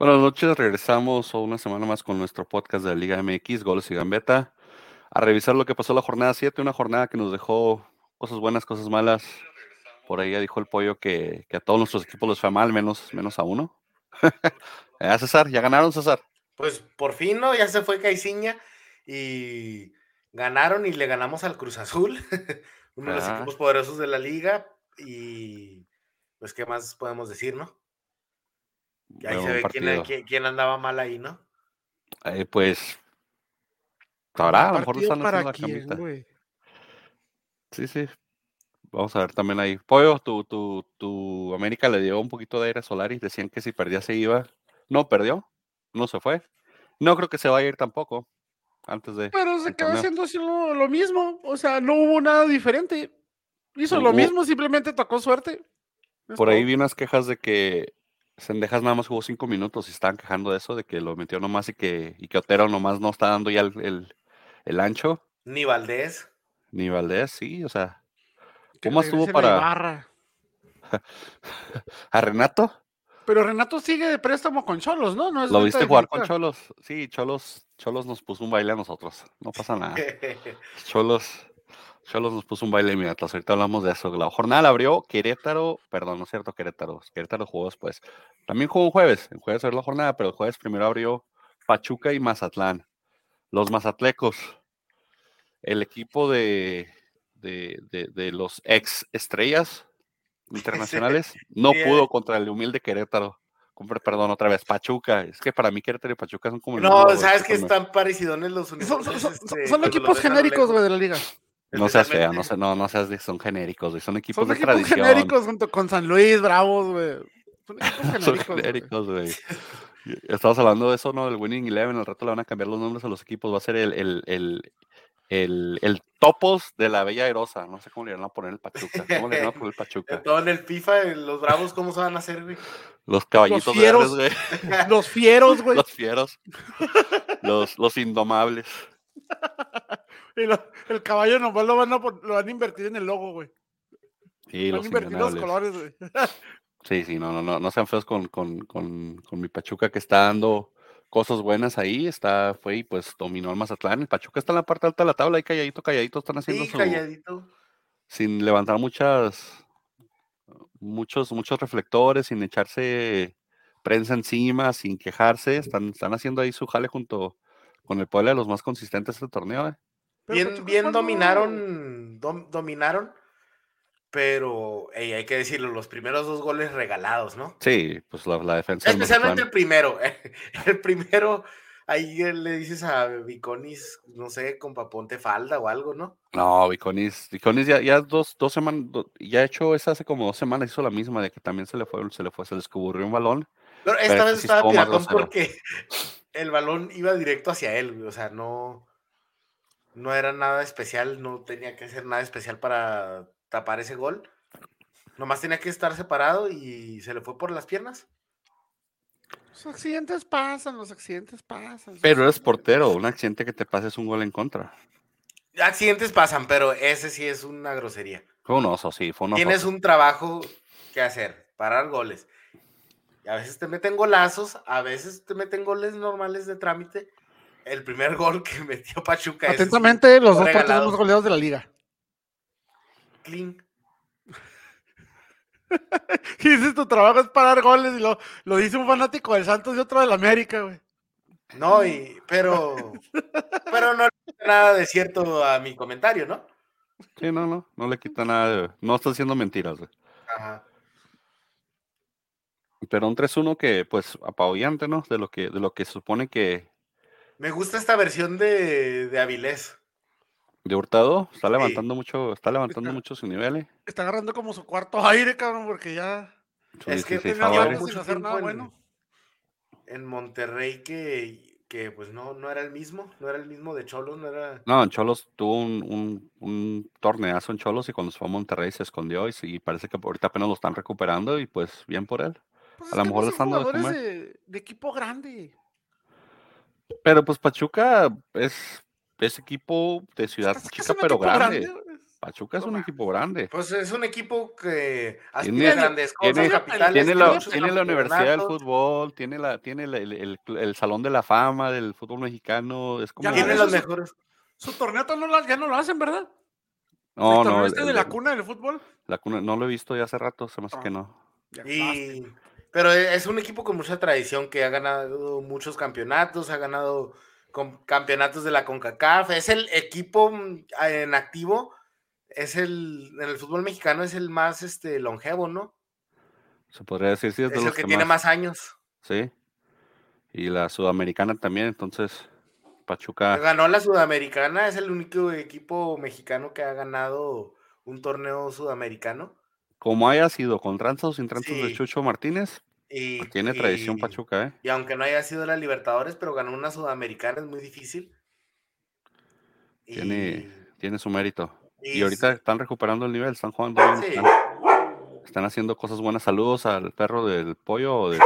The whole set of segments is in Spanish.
Buenas noches, regresamos una semana más con nuestro podcast de la Liga MX, Goles y Gambeta, a revisar lo que pasó la jornada 7, una jornada que nos dejó cosas buenas, cosas malas. Por ahí ya dijo el pollo que, que a todos nuestros equipos les fue mal, menos, menos a uno. ¿Ya, César? ¿Ya ganaron, César? Pues por fin, ¿no? Ya se fue Caiciña y ganaron y le ganamos al Cruz Azul, uno de los equipos poderosos de la liga. Y pues, ¿qué más podemos decir, no? Y ahí se ve quién, quién- quién andaba mal ahí, ¿no? Eh, pues, sabrá, a lo mejor ¿Partido están haciendo la quién, camita. Sí, sí. Vamos a ver también ahí. Pollo, tu, tu, tu América le dio un poquito de aire solar y decían que si perdía se iba. No perdió, no se fue. No creo que se vaya a ir tampoco antes de. Pero se quedó haciendo así lo, lo mismo. O sea, no hubo nada diferente. Hizo lo Hubo- mismo, simplemente tocó suerte. Por ahí vi unas quejas de que Sendejas nada más jugó cinco minutos y estaban quejando de eso, de que lo metió nomás y que, y que Otero nomás no está dando ya el, el- el ancho, Ni Valdés. ni Valdés, sí, o sea. ¿Cómo estuvo para a Renato? Pero Renato sigue de préstamo con Cholos, ¿no? no es ¿Lo viste jugar con. Cholos? Sí, Cholos, Cholos nos puso un baile a nosotros. No pasa nada. Cholos, Cholos nos puso un baile inmediato. Ahorita hablamos de eso. La jornada la abrió Querétaro, perdón, no es cierto, Querétaro. Querétaro jugó después. También jugó un jueves. El jueves abrió la jornada, pero el jueves primero abrió Pachuca y Mazatlán. Los Mazatlecos, el equipo de, de, de- de los ex estrellas internacionales, no sí, eh. pudo contra el humilde Querétaro. Perdón, otra vez, Pachuca. Es que para mí Querétaro y Pachuca son como el No, mismo, sabes que están parecidones los Son, uniformes. son- son- este, equipos genéricos, güey, de la liga. No seas fea, no, sé, no, no seas de, son genéricos, güey, son equipos Son de equipos tradición. genéricos junto con San Luis, Bravos, güey. Son equipos Son genéricos. güey. Estamos hablando de eso, ¿no? Del Winning Eleven, al rato le van a cambiar los nombres a los equipos, va a ser el, el, el, el, el topos de la Bella Erosa, no sé cómo le van a poner el Pachuca, ¿cómo le van a poner el Pachuca? Todo en el FIFA, los bravos, ¿cómo se van a hacer, güey? Los caballitos fieros. verdes, güey, Los fieros, güey. los fieros, los, los indomables. Y lo- el caballo nomás lo van, a, lo van a invertir en el logo, güey. Sí, Van a los invertir los indomables. colores, güey. Sí, sí, no, no, no, no sean feos con, con, con, con mi Pachuca que está dando cosas buenas ahí, está, fue y pues dominó el Mazatlán, el Pachuca está en la parte alta de la tabla, ahí calladito, calladito, están haciendo Sí, su, calladito. sin levantar muchas, muchos, muchos reflectores, sin echarse prensa encima, sin quejarse, están, están haciendo ahí su jale junto con el Puebla de los más consistentes este torneo, eh. Bien, bien dominaron, dom- dominaron, pero ey, hay que decirlo, los primeros dos goles regalados, ¿no? Sí, pues la, la defensa Especialmente el primero. El primero, ahí le dices a Viconis, no sé, con paponte falda o algo, ¿no? No, Viconis, Viconis ya, ya dos, dos semanas, ya ha hecho esa hace como dos semanas, hizo la misma, de que también se le fue, se le fue, se le escurrió un balón. Pero esta vez estaba piratón porque el balón iba directo hacia él, güey, o sea, no, no era nada especial, no tenía que hacer nada especial para tapar ese gol. Nomás tenía que estar separado y se le fue por las piernas. Los accidentes pasan, los accidentes pasan. Pero eres portero, un accidente que te pase es un gol en contra. Accidentes pasan, pero ese sí es una grosería. Fue un oso, sí, fue un oso. Tienes un trabajo que hacer, parar goles. Y a veces te meten golazos, a veces te meten goles normales de trámite. El primer gol que metió Pachuca Atentamente, los dos partidos más goleados de la liga. clean. Y dices, tu trabajo es parar goles y lo, lo dice un fanático del Santos y otro del América, güey. No, y, pero, pero no le quita nada de cierto a mi comentario, ¿no? Sí, no, no, no le quita nada, de- no está diciendo mentiras, güey. Ajá. Pero un 3-1 que, pues, apabullante, ¿no? De lo que, de lo que supone que Me gusta esta versión de, de Avilés. de Hurtado está levantando mucho, está levantando Está- mucho su nivel, ¿eh? Está agarrando como su cuarto aire, cabrón, porque ya Su Es que 16 tenía sin hacer nada en- bueno. En Monterrey que, que pues no, no era el mismo, no era el mismo de Cholos, no era... No, en Cholos tuvo un, un, un torneazo en Cholos y cuando se fue a Monterrey se escondió y, sí, parece que ahorita apenas lo están recuperando y pues bien por él. Pues A lo mejor no están de equipo grande. Pero pues Pachuca es, es equipo de ciudad Es que chica pero grande. güey. Pachuca es un equipo grande. Pues es un equipo que Tiene- aspira a grandes cosas, tiene- capitales, Tiene la, tiene la Universidad del Fútbol, tiene la, tiene la- el, el- el Salón de la Fama del fútbol mexicano. Es como. Ya Tiene los mejores. Su torneo no lo- ya no lo hacen, ¿verdad? No, ¿El torneo no. este el- de la cuna del fútbol? la cuna- no lo he visto ya hace rato, se me hace Ah. que no. Ya Y, pero es un equipo con mucha tradición que ha ganado muchos campeonatos, ha ganado con- campeonatos de la CONCACAF, es el equipo mm, en activo, es el, en el fútbol mexicano es el más este, longevo, ¿no? Se podría decir, sí, es de Es el los que que tiene más años. Sí. Y la sudamericana también, entonces Pachuca. Ganó la Sudamericana, es el único equipo mexicano que ha ganado un torneo sudamericano. Como haya sido, con tranzas o sin tranzas de. Chucho Martínez, Y, pues tiene tradición y- Pachuca, ¿eh? Y aunque no haya sido la Libertadores, pero ganó una Sudamericana, es muy difícil. Y- Tiene, tiene su mérito. Y, y ahorita están recuperando el nivel, están jugando bien, Sí. están, están haciendo cosas buenas. Saludos al perro del pollo o del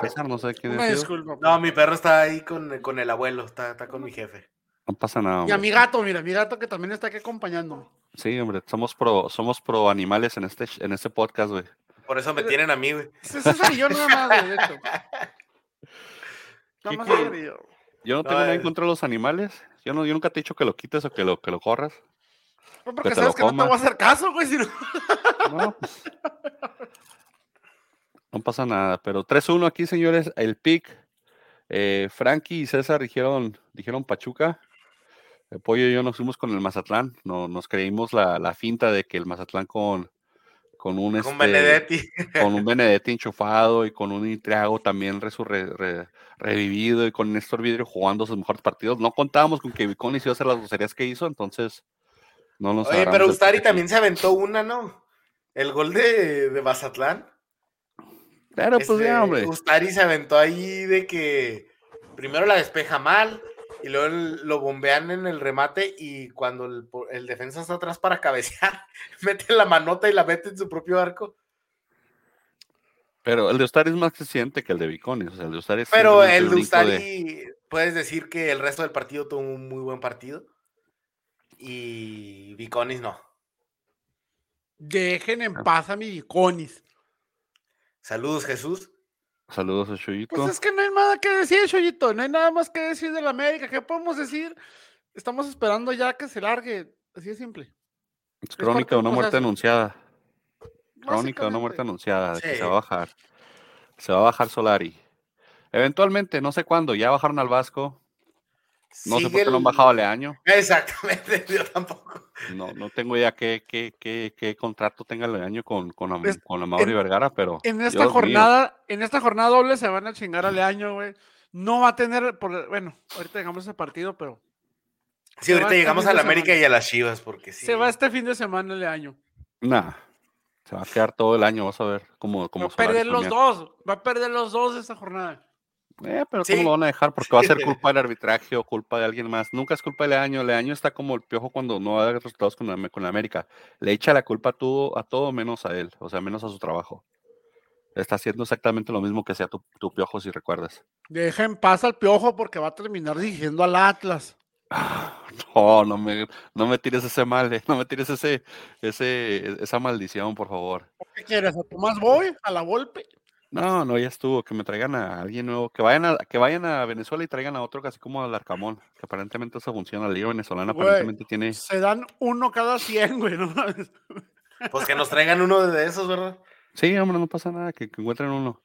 César, no sé quién es. No, mi perro está ahí con, con el abuelo, está, está con mi jefe. No pasa nada. Y a mi gato, mira, mi gato que también está aquí acompañándome. Sí, hombre, somos pro, somos pro animales en este, en este podcast, güey. Por eso me Pero- tienen a mí, güey. Ese César y yo nada más, güey, de hecho. Nada más yo. Yo no tengo nada en contra de los animales. Yo, no, yo nunca te he dicho que lo quites o que lo, que lo corras. No, porque Que sabes lo que no te voy a hacer caso, güey, si no. No, pues, no pasa nada, pero 3-1 aquí, señores. El pick. Eh, Frankie y César dijeron, dijeron Pachuca. El pollo y yo nos fuimos con el Mazatlán. No, nos creímos la, la finta de que el Mazatlán con, con un este, Benedetti. con un Benedetti enchufado y con un Intriago también resurre- re- revivido y con Néstor Vidrio jugando sus mejores partidos. No contábamos con que iba a hacer las groserías que hizo, entonces no nos Oye, pero Ustari también se aventó una, ¿no? El gol de, de Mazatlán. Pero pues Este, ya, hombre. Ustari se aventó ahí de que primero la despeja mal y luego el- lo bombean en el remate y cuando el, defensa está atrás para cabecear, mete la manota y la mete en su propio arco. Pero el de Ustari es más eficiente que el de Viconis. O sea, el de Ustari es Pero el de Ustari, puedes decir que el resto del partido tuvo un muy buen partido. Y Viconis no. Dejen en paz a mi Viconis. Saludos, Jesús. Saludos a Chuyito. Pues es que no hay nada que decir, Choyito. No hay nada más que decir de la América. ¿Qué podemos decir? Estamos esperando ya que se largue. Así de simple. es crónica de una muerte anunciada. Crónica de una muerte anunciada de que se va a bajar. Se va a bajar Solari. Eventualmente, no sé cuándo, ya bajaron al Vasco. No sé por qué no han el- bajado a Leaño. Exactamente, yo tampoco. No, no tengo idea qué, qué, qué, qué contrato tenga Leaño con, con, Am- Es- con Amaury en- Vergara, pero. En esta Dios mío. jornada, en esta jornada doble se van a chingar a Leaño, güey. No va a tener, por, bueno, ahorita llegamos a ese partido, pero Sí, va ahorita este llegamos a de la América semana. y a las Chivas, porque sí. se va este fin de semana Leaño. Nah, se va a quedar todo el año, vas a ver cómo, Va cómo a perder los dos. Va a perder los dos esta jornada. Eh, pero Sí. ¿cómo lo van a dejar? Porque va a ser culpa del arbitraje o culpa de alguien más. Nunca es culpa de Leaño. Leaño está como el piojo cuando no da resultados con la, con la América. Le echa la culpa a todo, a todo menos a él, o sea, menos a su trabajo. Está haciendo exactamente lo mismo que hacía tu, tu piojo, si recuerdas. Deja en paz al piojo porque va a terminar dirigiendo al Atlas. No, no me, no me tires ese mal, eh, no me tires ese, ese, esa maldición, por favor. ¿Qué quieres? ¿A Tomás Boy? ¿A la Volpe? No, no, ya estuvo, que me traigan a alguien nuevo, que vayan a, que vayan a Venezuela y traigan a otro casi como al Arcamón, que aparentemente eso funciona, la liga venezolana Güey. aparentemente tiene, Se dan uno cada 100, güey. ¿no? Pues que nos traigan uno de esos, ¿verdad? sí, hombre, no pasa nada, que, que encuentren uno.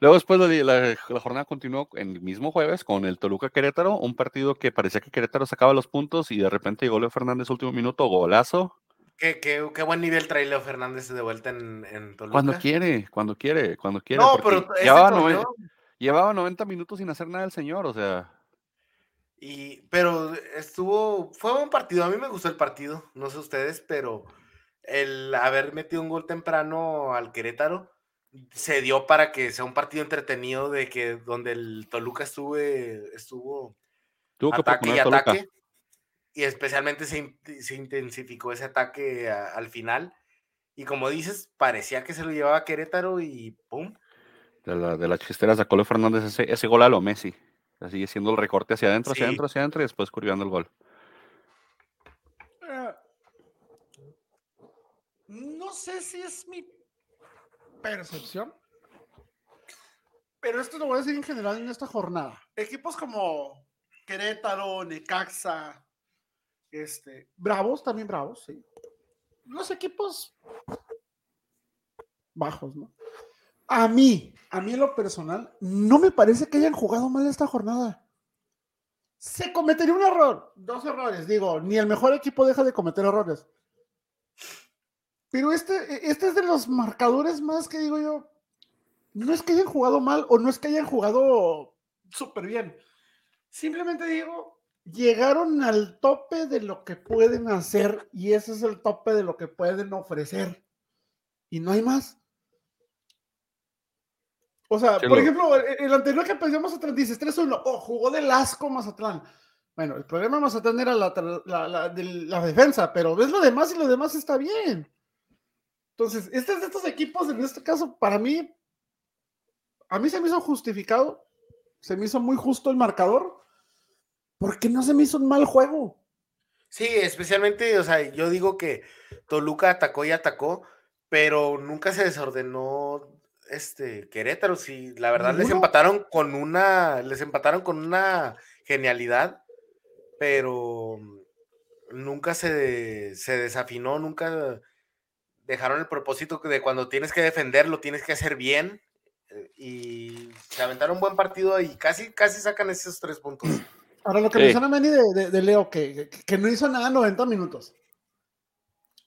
Luego después la, la- la jornada continuó en el mismo jueves con el Toluca Querétaro, un partido que parecía que Querétaro sacaba los puntos y de repente llegó Leo Fernández último minuto, golazo, ¿Qué, qué, qué buen nivel trae Leo Fernández de vuelta en, en Toluca. cuando quiere, cuando quiere, cuando quiere. No, porque pero llevaba, torneo- llevaba 90 minutos sin hacer nada el señor, o sea, Y, pero estuvo, fue un partido, a mí me gustó el partido, no sé ustedes, pero el haber metido un gol temprano al Querétaro se dio para que sea un partido entretenido de que donde el Toluca estuve, estuvo tuvo que ataque y Toluca. Y especialmente se, in- se intensificó ese ataque a- al final, y como dices, parecía que se lo llevaba Querétaro y ¡pum! De la, de la chistera sacó Leo Fernández ese, ese gol a lo Messi. Así haciendo el recorte hacia adentro, hacia adentro, hacia adentro y después curviando el gol. Eh, no sé si es mi percepción, pero esto lo voy a decir en general en esta jornada. Equipos como Querétaro, Necaxa, este, Bravos, también Bravos, sí. Los equipos bajos, ¿no? A mí, a mí en lo personal, no me parece que hayan jugado mal esta jornada. Se cometería un error, dos errores, digo, ni el mejor equipo deja de cometer errores. Pero este, este es de los marcadores más que digo yo, no es que hayan jugado mal o no es que hayan jugado súper bien. Simplemente digo, llegaron al tope de lo que pueden hacer y ese es el tope de lo que pueden ofrecer. Y no hay más. O sea, por ejemplo, el anterior que pensamos Mazatlán dices 3-1, oh, jugó de asco Mazatlán. Bueno, el problema de Mazatlán era la, la, la, defensa, pero ves lo demás y lo demás está bien. Entonces, este estos equipos, en este caso, para mí, a mí se me hizo justificado, se me hizo muy justo el marcador, porque no se me hizo un mal juego. Sí, especialmente, o sea, yo digo que Toluca atacó y atacó, pero nunca se desordenó este Querétaro. Sí, la verdad les empataron con una, les empataron con una genialidad, pero nunca se, se desafinó, nunca dejaron el propósito de cuando tienes que defenderlo, tienes que hacer bien eh, y se aventaron un buen partido y casi, casi sacan esos tres puntos. Ahora, lo que menciona Manny de, Leo, que, que, no hizo nada 90 minutos.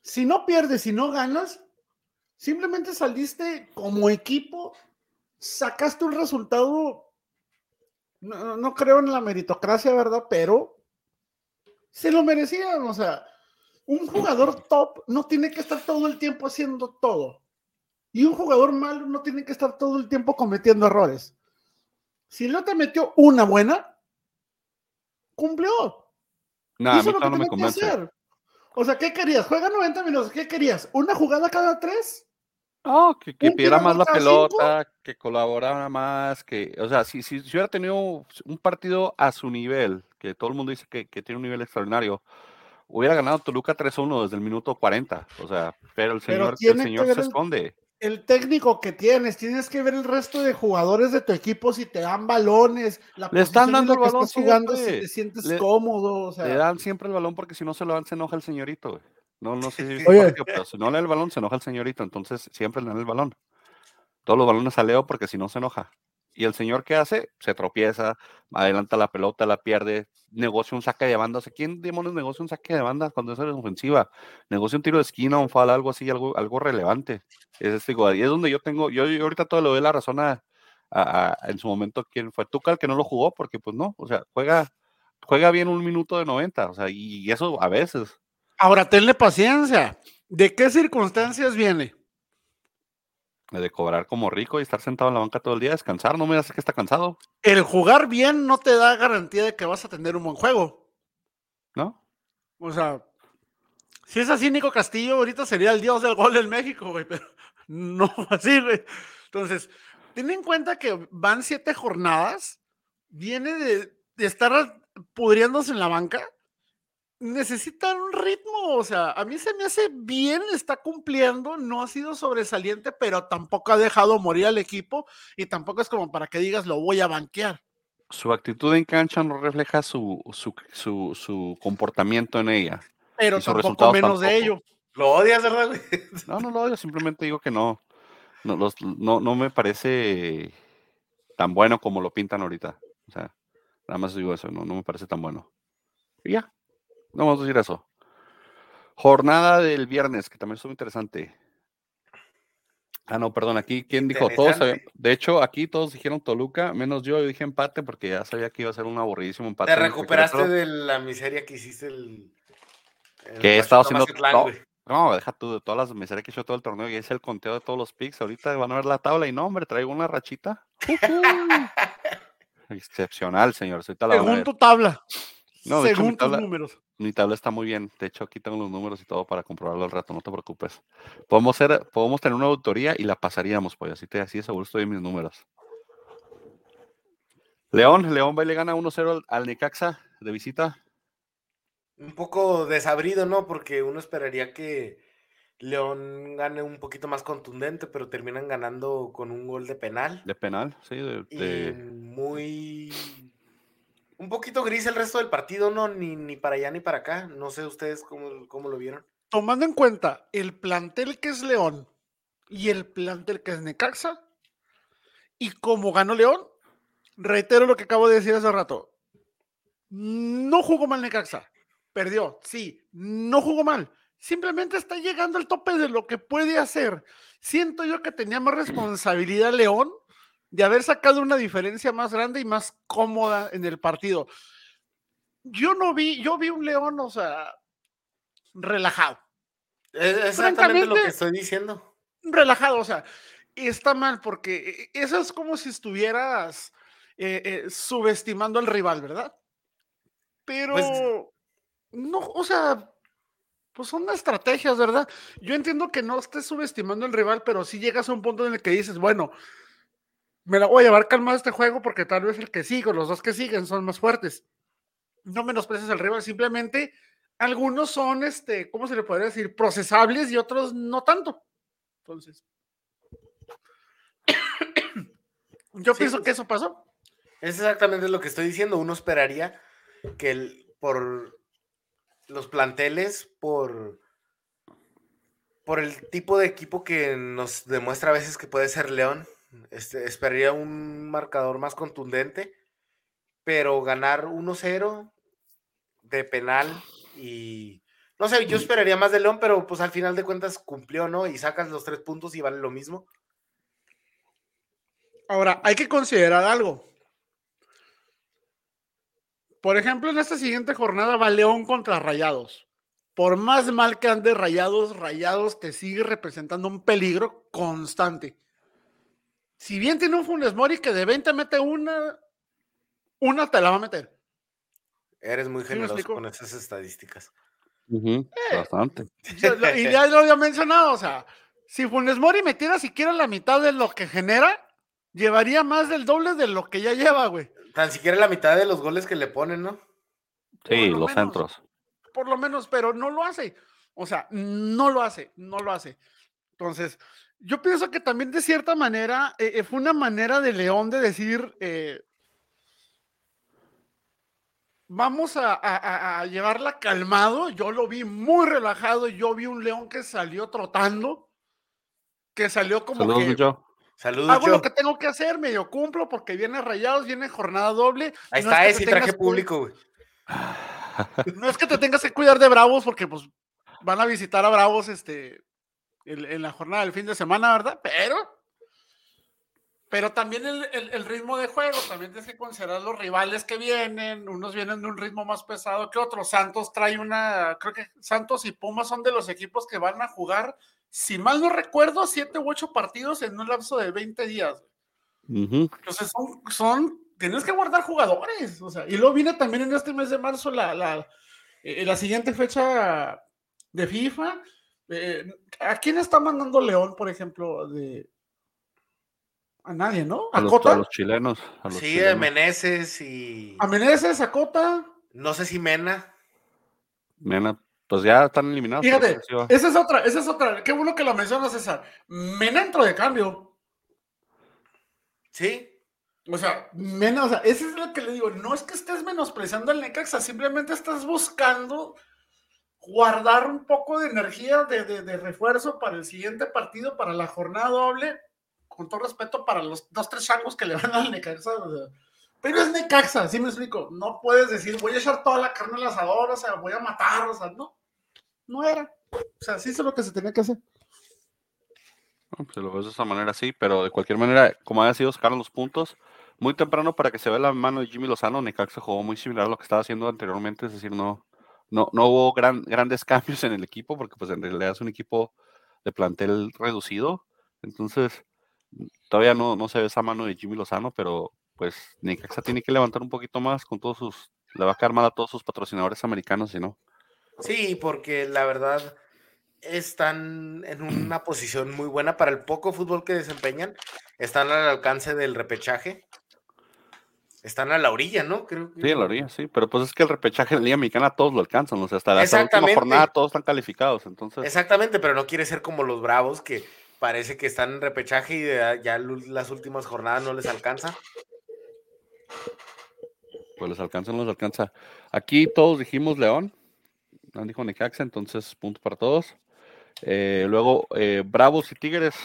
Si no pierdes, si no ganas, simplemente saliste como equipo, sacaste un resultado. No, no creo en la meritocracia, ¿verdad? Pero se lo merecían. O sea, un jugador top no tiene que estar todo el tiempo haciendo todo. Y un jugador malo no tiene que estar todo el tiempo cometiendo errores. Si no te metió una buena, cumplió. Hizo lo que tenía que hacer. O sea, ¿qué querías? Juega 90 minutos. ¿Qué querías? ¿Una jugada cada tres? No, que, que pidiera más la pelota, que colaborara más, que, o sea, si, si, hubiera tenido un partido a su nivel, que todo el mundo dice que, que tiene un nivel extraordinario, hubiera ganado Toluca 3-1 desde el minuto 40, o sea, pero el señor, el señor se esconde el técnico que tienes, tienes que ver el resto de jugadores de tu equipo si te dan balones, la le están dando el balón estás jugando si te sientes cómodo, Le dan siempre el balón porque si no se lo dan se enoja el señorito. No, no sé si Oye, pero si no le da el balón se enoja el señorito, entonces siempre le dan el balón. Todos los balones a Leo porque si no se enoja. Y el señor ¿qué hace? Se tropieza, adelanta la pelota, la pierde, negocia un saque de banda. ¿quién demonios negocia un saque de banda cuando es ofensiva? Negocia un tiro de esquina, un foul, algo así, algo, algo relevante. Es, digo, y es donde yo tengo, yo, ahorita todo le doy la razón a, en su momento quién fue Tucal que no lo jugó, porque pues no, o sea, juega, juega bien un minuto de 90, o sea, y, eso a veces. Ahora, tenle paciencia. ¿De qué circunstancias viene? De cobrar como rico y estar sentado en la banca todo el día, descansar, no me hace que está cansado. El jugar bien no te da garantía de que vas a tener un buen juego. ¿No? O sea, si es así, Nico Castillo ahorita sería el dios del gol en México, güey, pero no así, güey. Entonces, ten en cuenta que van siete jornadas, viene de, estar pudriéndose en la banca, necesitan un ritmo, o sea, a mí se me hace bien, está cumpliendo, no ha sido sobresaliente, pero tampoco ha dejado morir al equipo y tampoco es como para que digas lo voy a banquear. Su actitud en cancha no refleja su, su comportamiento en ella. Pero tampoco menos de ello. Lo odias, ¿verdad, No, no lo odio, simplemente digo que no. No, no, no me parece tan bueno como lo pintan ahorita. O sea, nada más digo eso, no, no me parece tan bueno. Y ya, no vamos a decir eso. Jornada del viernes, que también estuvo interesante. Ah, no, perdón, aquí, ¿quién dijo? Todos, de hecho, aquí todos dijeron Toluca, menos yo, yo dije empate porque ya sabía que iba a ser un aburridísimo empate. Te recuperaste de la miseria que hiciste el, que he estado haciendo. No, deja tú de todas las miserias que he hecho todo el torneo y es el conteo de todos los picks. Ahorita van a ver la tabla y no, hombre, traigo una rachita. Excepcional, señor. Según tu tabla. No, Según tus números. Mi tabla está muy bien. De hecho, aquí tengo los números y todo para comprobarlo al rato, no te preocupes. Podemos, ser, podemos tener una autoría y la pasaríamos, pues así, te, así de seguro estoy en mis números. León, León va y le gana 1-0 al Necaxa de visita un poco desabrido, ¿no? Porque uno esperaría que León gane un poquito más contundente, pero terminan ganando con un gol de penal. De penal, sí. De, muy. Un poquito gris el resto del partido, ¿no? Ni, ni para allá ni para acá. No sé ustedes cómo, cómo lo vieron. Tomando en cuenta el plantel que es León y el plantel que es Necaxa, y como ganó León, reitero lo que acabo de decir hace rato. No jugó mal Necaxa. Perdió, sí, no jugó mal simplemente está llegando al tope de lo que puede hacer. Siento yo que tenía más responsabilidad León de haber sacado una diferencia más grande y más cómoda en el partido. Yo no vi, yo vi un León, o sea, relajado. Es exactamente lo que estoy diciendo. Relajado, o sea, está mal porque eso es como si estuvieras eh, eh, subestimando al rival, ¿verdad? Pero pues no, o sea, pues son estrategias, ¿verdad? Yo entiendo que no estés subestimando al rival, pero si llegas a un punto en el que dices, bueno, me la voy a llevar calmado este juego porque tal vez el que sigue, los dos que siguen son más fuertes. No menosprecies al rival, simplemente algunos son, este, ¿cómo se le podría decir? Procesables y otros no tanto. Entonces, yo pienso que eso pasó. Es exactamente lo que estoy diciendo. Uno esperaría que el, por los planteles por, por el tipo de equipo que nos demuestra a veces que puede ser León. Este, esperaría un marcador más contundente, pero ganar 1-0 de penal y no sé, yo esperaría más de León, pero pues al final de cuentas cumplió, ¿no? Y sacas los tres puntos y vale lo mismo. Ahora, hay que considerar algo. Por ejemplo, en esta siguiente jornada va León contra Rayados. Por más mal que ande Rayados, Rayados te sigue representando un peligro constante. Si bien tiene un Funes Mori que de 20 mete una, una te la va a meter. Eres muy generoso con esas estadísticas. Eh, bastante. y ya lo había mencionado, o sea, si Funes Mori metiera siquiera la mitad de lo que genera, llevaría más del doble de lo que ya lleva, güey. Tan siquiera la mitad de los goles que le ponen, ¿no? Sí, los centros. Por lo menos, pero no lo hace. O sea, no lo hace, no lo hace. Entonces, yo pienso que también de cierta manera eh, eh, fue una manera de León de decir, eh, vamos a, llevarla calmado. Yo lo vi muy relajado. Yo vi un León que salió trotando, que salió como que... Saludos. Hago lo que tengo que hacer, medio cumplo porque viene rayados, viene jornada doble. Ahí está ese traje público, güey. No es que te tengas que cuidar de Bravos porque pues van a visitar a Bravos este en, la jornada del fin de semana, ¿verdad? Pero pero también el, ritmo de juego, también tienes que considerar los rivales que vienen, unos vienen de un ritmo más pesado que otros. Santos trae una, creo que Santos y Pumas son de los equipos que van a jugar si mal no recuerdo, siete u ocho partidos en un lapso de 20 días. Entonces son, tienes que guardar jugadores. O sea, y luego viene también en este mes de marzo la, la, eh, la siguiente fecha de FIFA. Eh, ¿A quién está mandando León, por ejemplo? De, a nadie, ¿no? A, los, a los chilenos. sí, a Meneses y. A Meneses, a Cota. No sé si Mena. Mena, pues ya están eliminados. Fíjate, esa es otra, esa es otra. Qué bueno que lo mencionas, César. Mena entró de cambio. Sí. O sea, menos, o sea, eso es lo que le digo. No es que estés menospreciando al Necaxa, simplemente estás buscando guardar un poco de energía de, de, refuerzo para el siguiente partido, para la jornada doble, con todo respeto para los dos, tres changos que le van al Necaxa. pero es Necaxa, ¿sí me explico? No puedes decir, voy a echar toda la carne al asador, o sea, voy a matar, o sea, no no era. O sea, sí es lo que se tenía que hacer. No, pues lo ves de esa manera, sí, pero de cualquier manera, como haya sido, sacaron los puntos muy temprano para que se vea la mano de Jimmy Lozano. Necaxa jugó muy similar a lo que estaba haciendo anteriormente, es decir, no, no, no hubo gran, grandes cambios en el equipo, porque pues en realidad es un equipo de plantel reducido. Entonces, todavía no, no se ve esa mano de Jimmy Lozano, pero pues Necaxa tiene que levantar un poquito más con todos sus, le va a caer mal a todos sus patrocinadores americanos, si no. Sí, porque la verdad están en una posición muy buena para el poco fútbol que desempeñan. Están al alcance del repechaje. Están a la orilla, ¿no? Creo Sí, a la orilla, sí. Pero pues es que el repechaje en la Liga Mexicana todos lo alcanzan. O sea, hasta la, última jornada todos están calificados. Entonces. Exactamente, pero no quiere ser como los Bravos que parece que están en repechaje y ya las últimas jornadas no les alcanza. Pues les alcanza, no les alcanza. Aquí todos dijimos León, no dijo Necaxa, entonces punto para todos. Eh, luego, eh, Bravos y Tigres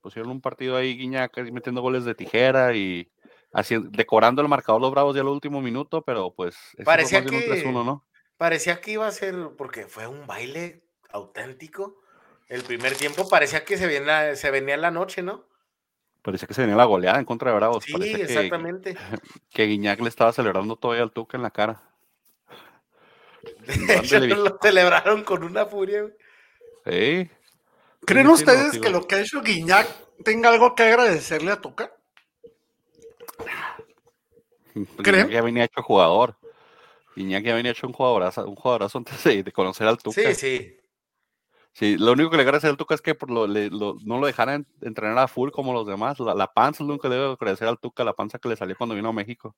pusieron un partido ahí, Guiñac metiendo goles de tijera y haciendo, decorando el marcador los Bravos ya al último minuto, pero pues parecía que, ¿no? parecía que iba a ser, porque fue un baile auténtico. El primer tiempo parecía que se venía, se venía la noche, ¿no? Parecía que se venía la goleada en contra de Bravos. Sí, exactamente. Que, Guiñac le estaba celebrando todavía al Tuca en la cara. lo celebraron con una furia. Sí. ¿Creen ustedes que lo que ha hecho Guiñac tenga algo que agradecerle a Tuca? ¿Creen? Ya venía hecho jugador. Ya venía hecho un jugadorazo, un jugadorazo antes de, conocer al Tuca. Sí, sí. Sí, lo único que le agradece al Tuca es que por lo, no lo dejaran entrenar a full como los demás. La, panza es lo único que le debe agradecer al Tuca, la panza que le salió cuando vino a México.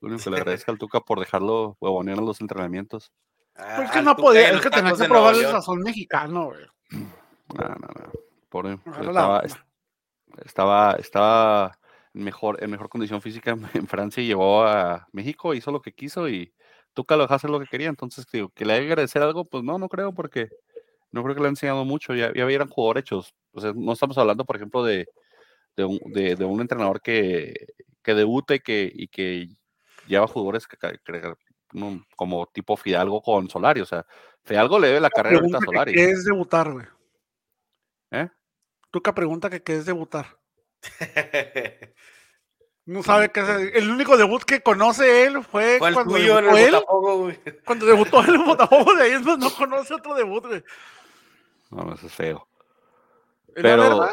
Lo único que le agradece al Tuca por dejarlo huevonear en los entrenamientos. Ah, pues que no podía, es que tenía que probar el sazón mexicano, güey. No, no, no. Por, estaba, estaba, mejor, en mejor condición física en Francia y llevó a México, hizo lo que quiso y Tuca lo dejó hacer lo que quería. Entonces, digo, que le haya agradecer algo, pues no, no creo, porque no creo que le ha enseñado mucho. Ya, ya eran jugadores hechos. O sea, no estamos hablando, por ejemplo, de, de, un, de, un, entrenador que, que debuta y que, y que lleva jugadores que, como tipo Fidalgo con Solari. O sea, Fidalgo le debe la carrera a Solari. ¿Qué es debutar, güey? ¿Eh? Tuca pregunta que qué es debutar. No sabe qué es. El único debut que conoce él fue, cuando debutó él. Cuando debutó en el Botafogo, de ahí no, conoce otro debut, güey. No, eso es feo. Pero,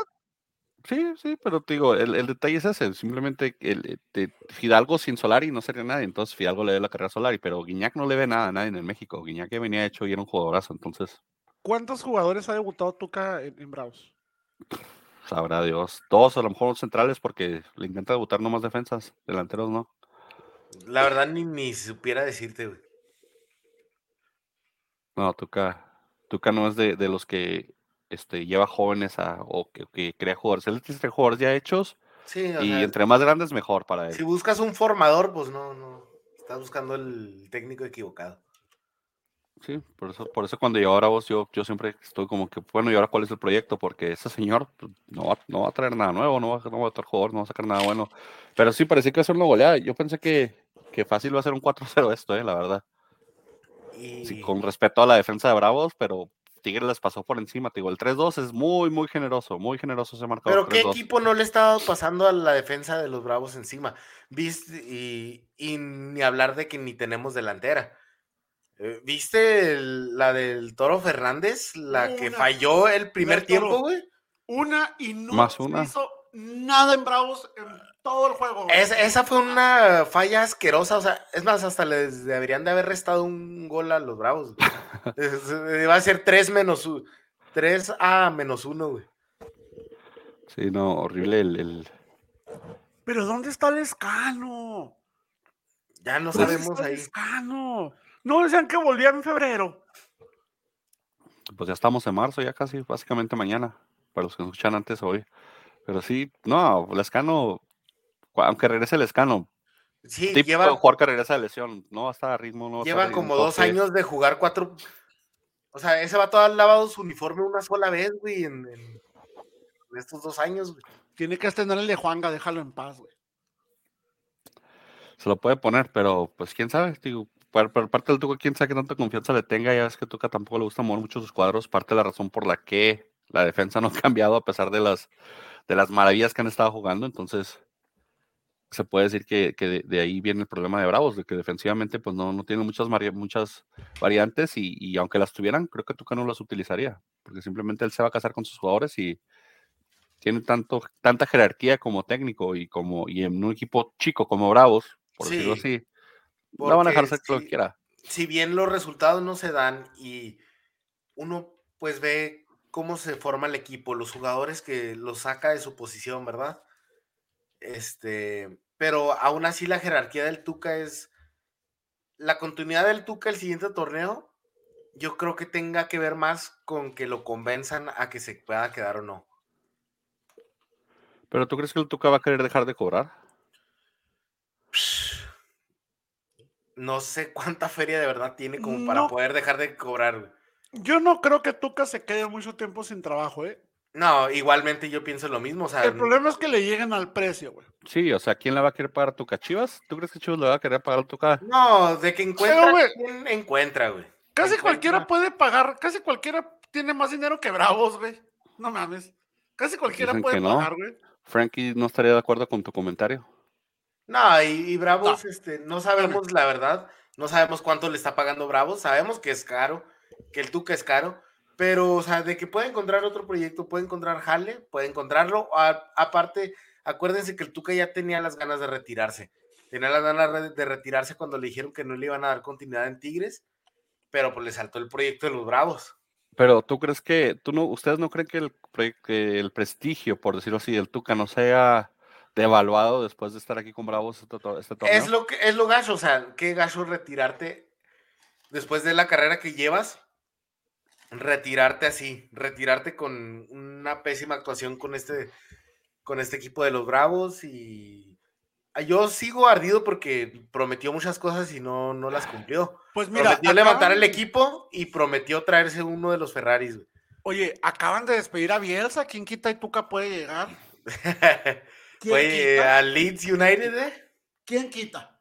sí, sí, pero te digo, el, detalle es ese. Simplemente el, Fidalgo sin Solari no sería nadie. Entonces Fidalgo le ve la carrera a Solari, pero Guiñac no le ve nada a nadie en el México. Guiñac venía hecho y era un jugadorazo, entonces. ¿Cuántos jugadores ha debutado Tuca en, en Bravos? Sabrá Dios. Dos, a lo mejor centrales, porque le intenta debutar nomás defensas, delanteros no. La verdad, ni, ni supiera decirte, güey. No, Tuca, Tuca no es de, los que este, lleva jóvenes a, o que, crea jugadores. Él tiene jugadores ya hechos. Sí, y entre más grandes, mejor para él. Si buscas un formador, pues no, no. Estás buscando el técnico equivocado. Sí, por eso, por eso cuando yo ahora vos, yo, yo siempre estoy como que, bueno, ¿y ahora cuál es el proyecto? Porque ese señor pues, no, va, no va a traer nada nuevo, no va, no va a estar jugador, no va a sacar nada bueno. Pero sí, parecía que va a ser una goleada. Yo pensé que, que fácil va a ser un 4-0 esto, eh, la verdad. Sí, con respeto a la defensa de Bravos, pero Tigre les pasó por encima. Te digo, el 3-2 es muy, muy generoso, muy generoso ese marcador. Pero ¿qué equipo no le estaba pasando a la defensa de los Bravos encima? ¿Viste? Y, y ni hablar de que ni tenemos delantera. Eh, ¿Viste la del Toro Fernández? La que falló el primer tiempo, güey. Una y no hizo nada en Bravos en todo el juego. esa fue una falla asquerosa. O sea, es más, hasta les deberían de haber restado un gol a los Bravos. Va a ser 3 menos 3 a menos 1, güey. Sí, no, horrible el, Pero ¿dónde está el escano? Ya no sabemos ahí. El escano? No decían que volvían en febrero. Pues ya estamos en marzo, ya casi, básicamente mañana, para los que nos escuchan antes hoy. Pero sí, no, el escano, aunque regrese el escano, sí, lleva, jugar que regresa de lesión, no va a estar a ritmo, no Lleva como dos años de jugar cuatro. O sea, ese va todo al lavado su uniforme una sola vez, güey, en, estos dos años, güey. Tiene que estrenar el de Juanga, déjalo en paz, güey. Se lo puede poner, pero pues quién sabe, digo, por, parte del Tuca, quién sabe qué tanta confianza le tenga. Ya ves que Tuca tampoco le gusta mover mucho sus cuadros. Parte de la razón por la que la defensa no ha cambiado a pesar de las, de las maravillas que han estado jugando. Entonces, se puede decir que, que de, ahí viene el problema de Bravos, de que defensivamente pues no, no tiene muchas, muchas variantes y, y, aunque las tuvieran, creo que Tuca no las utilizaría, porque simplemente él se va a casar con sus jugadores y tiene tanto, tanta jerarquía como técnico y, como, y en un equipo chico como Bravos, por decirlo así, no van a dejar ser lo que quiera. Si bien los resultados no se dan y uno pues ve cómo se forma el equipo, los jugadores que los saca de su posición, ¿verdad? Este, pero aún así la jerarquía del Tuca es la continuidad del Tuca el siguiente torneo. Yo creo que tenga que ver más con que lo convenzan a que se pueda quedar o no. ¿Pero tú crees que el Tuca va a querer dejar de cobrar? No sé cuánta feria de verdad tiene como para poder dejar de cobrar. Yo no creo que Tuca se quede mucho tiempo sin trabajo, ¿eh? No, igualmente yo pienso lo mismo. el problema es que le lleguen al precio, güey. Sí, o sea, ¿quién le va a querer pagar a Tuca? ¿Chivas? ¿Tú crees que Chivas le va a querer pagar a Tuca? No, de que encuentra, encuentra, güey. Casi cualquiera puede pagar, casi cualquiera tiene más dinero que Bravos, güey. No mames. Casi cualquiera puede pagar, güey. Frankie no estaría de acuerdo con tu comentario. No, y, Bravos, no. este, no sabemos la verdad, no sabemos cuánto le está pagando Bravos, sabemos que es caro, que el Tuca es caro, pero, o sea, de que puede encontrar otro proyecto, puede encontrar Jale, puede encontrarlo. aparte, acuérdense que el Tuca ya tenía las ganas de retirarse. Tenía las ganas de retirarse cuando le dijeron que no le iban a dar continuidad en Tigres, pero pues le saltó el proyecto de los Bravos. Pero tú crees que, tú no, ustedes no creen que el, que el prestigio, por decirlo así, del Tuca no sea devaluado después de estar aquí con Bravos este, este torneo? Es lo que, es lo gacho, o sea, qué gacho retirarte después de la carrera que llevas retirarte así, retirarte con una pésima actuación con este, con este equipo de los Bravos y yo sigo ardido porque prometió muchas cosas y no, no las cumplió. Pues mira, prometió levantar el equipo y prometió traerse uno de los Ferraris. Oye, acaban de despedir a Bielsa, ¿quién quita y Tuca puede llegar? ¿Quién a Leeds United, ¿eh? ¿Quién quita?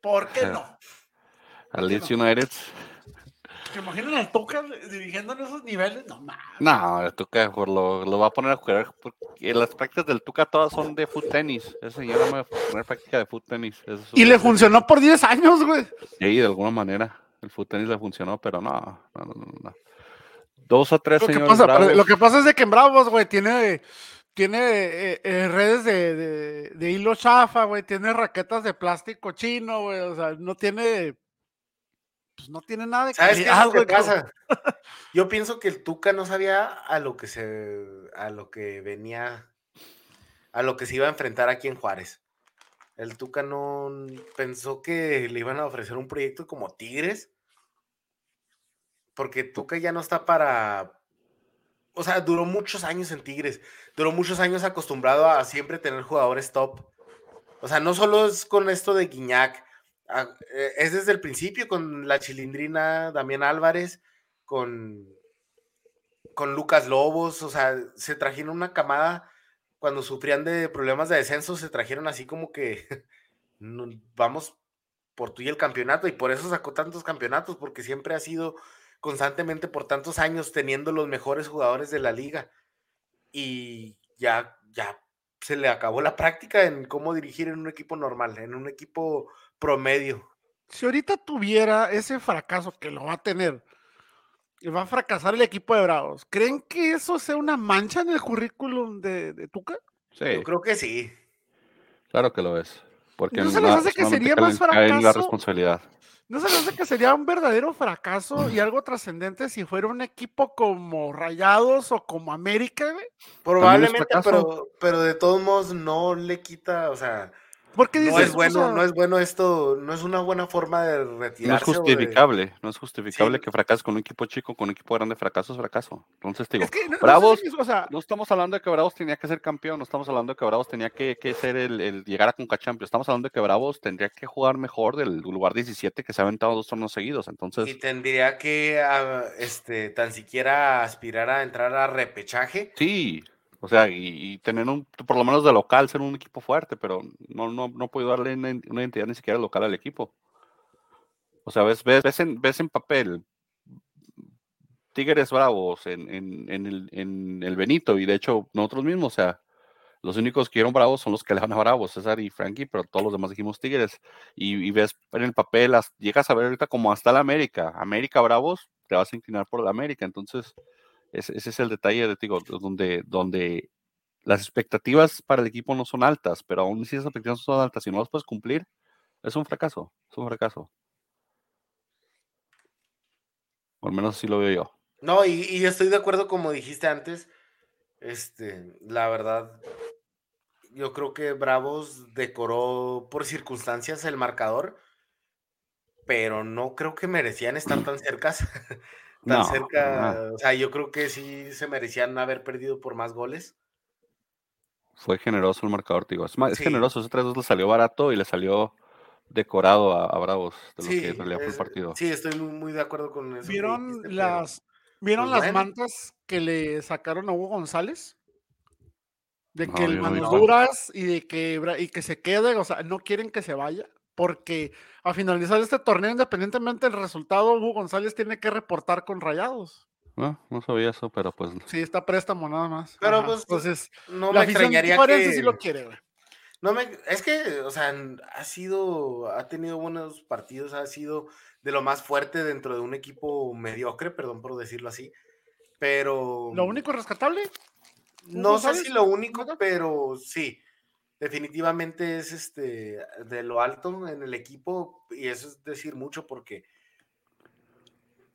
¿Por qué no? A Leeds United. ¿Te imaginan al Tuca dirigiendo en esos niveles? No, mames. No, el Tuca lo, lo, va a poner a jugar. Porque las prácticas del Tuca todas son de foot tenis. Ese señor no va a poner práctica de foot tenis. y le funcionó por 10 años, güey. Sí, de alguna manera. El foot tenis le funcionó, pero no, no, no, no. Dos o tres lo señores. Que pasa, lo que pasa es de que en Bravos, güey, tiene tiene eh, eh, redes de, de, de, hilo chafa, güey, tiene raquetas de plástico chino, güey, o sea, no tiene pues no tiene nada de ¿Sabes qué es lo que pasa? Yo pienso que el Tuca no sabía a lo que se a lo que venía a lo que se iba a enfrentar aquí en Juárez. El Tuca no pensó que le iban a ofrecer un proyecto como Tigres. Porque Tuca ya no está para o sea, duró muchos años en Tigres, duró muchos años acostumbrado a siempre tener jugadores top. O sea, no solo es con esto de Guiñac, eh, es desde el principio con la chilindrina Damián Álvarez, con, con Lucas Lobos, o sea, se trajeron una camada cuando sufrían de problemas de descenso, se trajeron así como que vamos por tú y el campeonato, y por eso sacó tantos campeonatos, porque siempre ha sido constantemente por tantos años teniendo los mejores jugadores de la liga. Y ya, ya se le acabó la práctica en cómo dirigir en un equipo normal, en un equipo promedio. Si ahorita tuviera ese fracaso que lo va a tener, y va a fracasar el equipo de Bravos, ¿creen que eso sea una mancha en el currículum de, Tuca? Sí. Yo creo que sí. Claro que lo es. Porque no se les hace que sería más fracaso. la responsabilidad. ¿No se hace que sería un verdadero fracaso y algo trascendente si fuera un equipo como Rayados o como América, Probablemente, pero, pero de todos modos no le quita, o sea, no es bueno, no es bueno esto, no es una buena forma de retirarse. No es justificable, no es justificable que fracases con un equipo chico, con un equipo grande, fracaso es fracaso. Entonces te digo, Bravos, no, estamos hablando de que Bravos tenía que ser campeón, no estamos hablando de que Bravos tenía que, ser el, llegar a Conca Champions, estamos hablando de que Bravos tendría que jugar mejor del lugar 17 que se ha aventado dos torneos seguidos, entonces. Y tendría que, ah, este, tan siquiera aspirar a entrar a repechaje. Sí, o sea, y, tener un, por lo menos de local, ser un equipo fuerte, pero no, no, no puedo darle una, identidad ni siquiera local al equipo. O sea, ves, ves, ves, en, ves en papel Tigres Bravos en, en, en, el, en el Benito, y de hecho nosotros mismos, o sea, los únicos que dieron Bravos son los que le van a Bravos, César y Frankie, pero todos los demás dijimos Tigres. Y, ves en el papel, llegas a ver ahorita como hasta la América, América Bravos, te vas a inclinar por la América. Entonces, ese, es el detalle, de, digo, donde, donde las expectativas para el equipo no son altas, pero aún si esas expectativas son altas y no las puedes cumplir, es un fracaso, es un fracaso. O al menos así lo veo yo. No, y, y, estoy de acuerdo como dijiste antes. Este, la verdad, yo creo que Bravos decoró por circunstancias el marcador, pero no creo que merecían estar tan cerca. tan cerca. O sea, yo creo que sí se merecían haber perdido por más goles. Fue generoso el marcador, digo. Es, es generoso, ese 3-2 le salió barato y le salió decorado a, Bravos de lo que en realidad fue el partido. Sí, estoy muy, de acuerdo con eso. ¿Vieron las, ¿vieron pues las mantas que le sacaron a Hugo González? De que el manos duras y de que, y que se quede, o sea, no quieren que se vaya, porque a finalizar este torneo, independientemente del resultado, Hugo González tiene que reportar con rayados. No, no sabía eso, pero pues. Sí, está préstamo nada más. Pero pues. Entonces, no me extrañaría que. Sí lo quiere, güey. No me, es que, o sea, ha sido, ha tenido buenos partidos, ha sido de lo más fuerte dentro de un equipo mediocre, perdón por decirlo así. Pero. ¿Lo único rescatable? No sé si lo único, pero sí. Definitivamente es este de lo alto en el equipo, y eso es decir mucho porque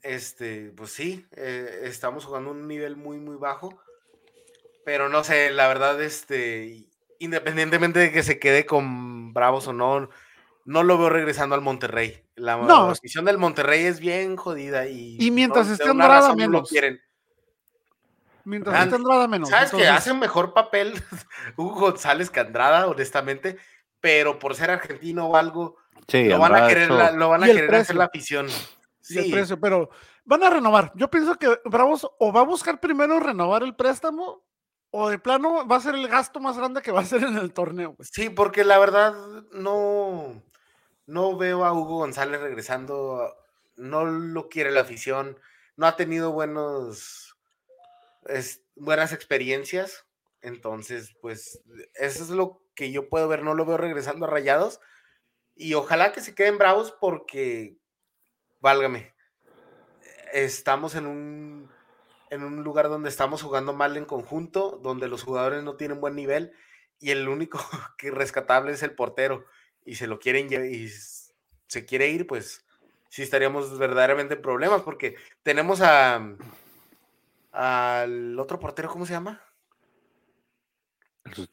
este, pues sí, eh, estamos jugando un nivel muy, muy bajo. Pero no sé, la verdad, este, independientemente de que se quede con Bravos o no, no lo veo regresando al Monterrey. La, no. posición del Monterrey es bien jodida y, y mientras esté Andrada menos. quieren. Mientras esté Andrada menos. Sabes que hace un mejor papel Hugo González que Andrada, honestamente, pero por ser argentino o algo, lo, van a querer, lo van a querer hacer la afición. Sí. El precio, pero van a renovar. Yo pienso que Bravos o va a buscar primero renovar el préstamo o de plano va a ser el gasto más grande que va a ser en el torneo. Sí, porque la verdad no, no veo a Hugo González regresando. No lo quiere la afición. No ha tenido buenos, buenas experiencias. Entonces, pues, eso es lo que yo puedo ver. No lo veo regresando a Rayados. Y ojalá que se queden bravos porque válgame, estamos en un, en un lugar donde estamos jugando mal en conjunto, donde los jugadores no tienen buen nivel y el único que rescatable es el portero y se lo quieren y se quiere ir, pues sí estaríamos verdaderamente en problemas porque tenemos a al otro portero, ¿cómo se llama?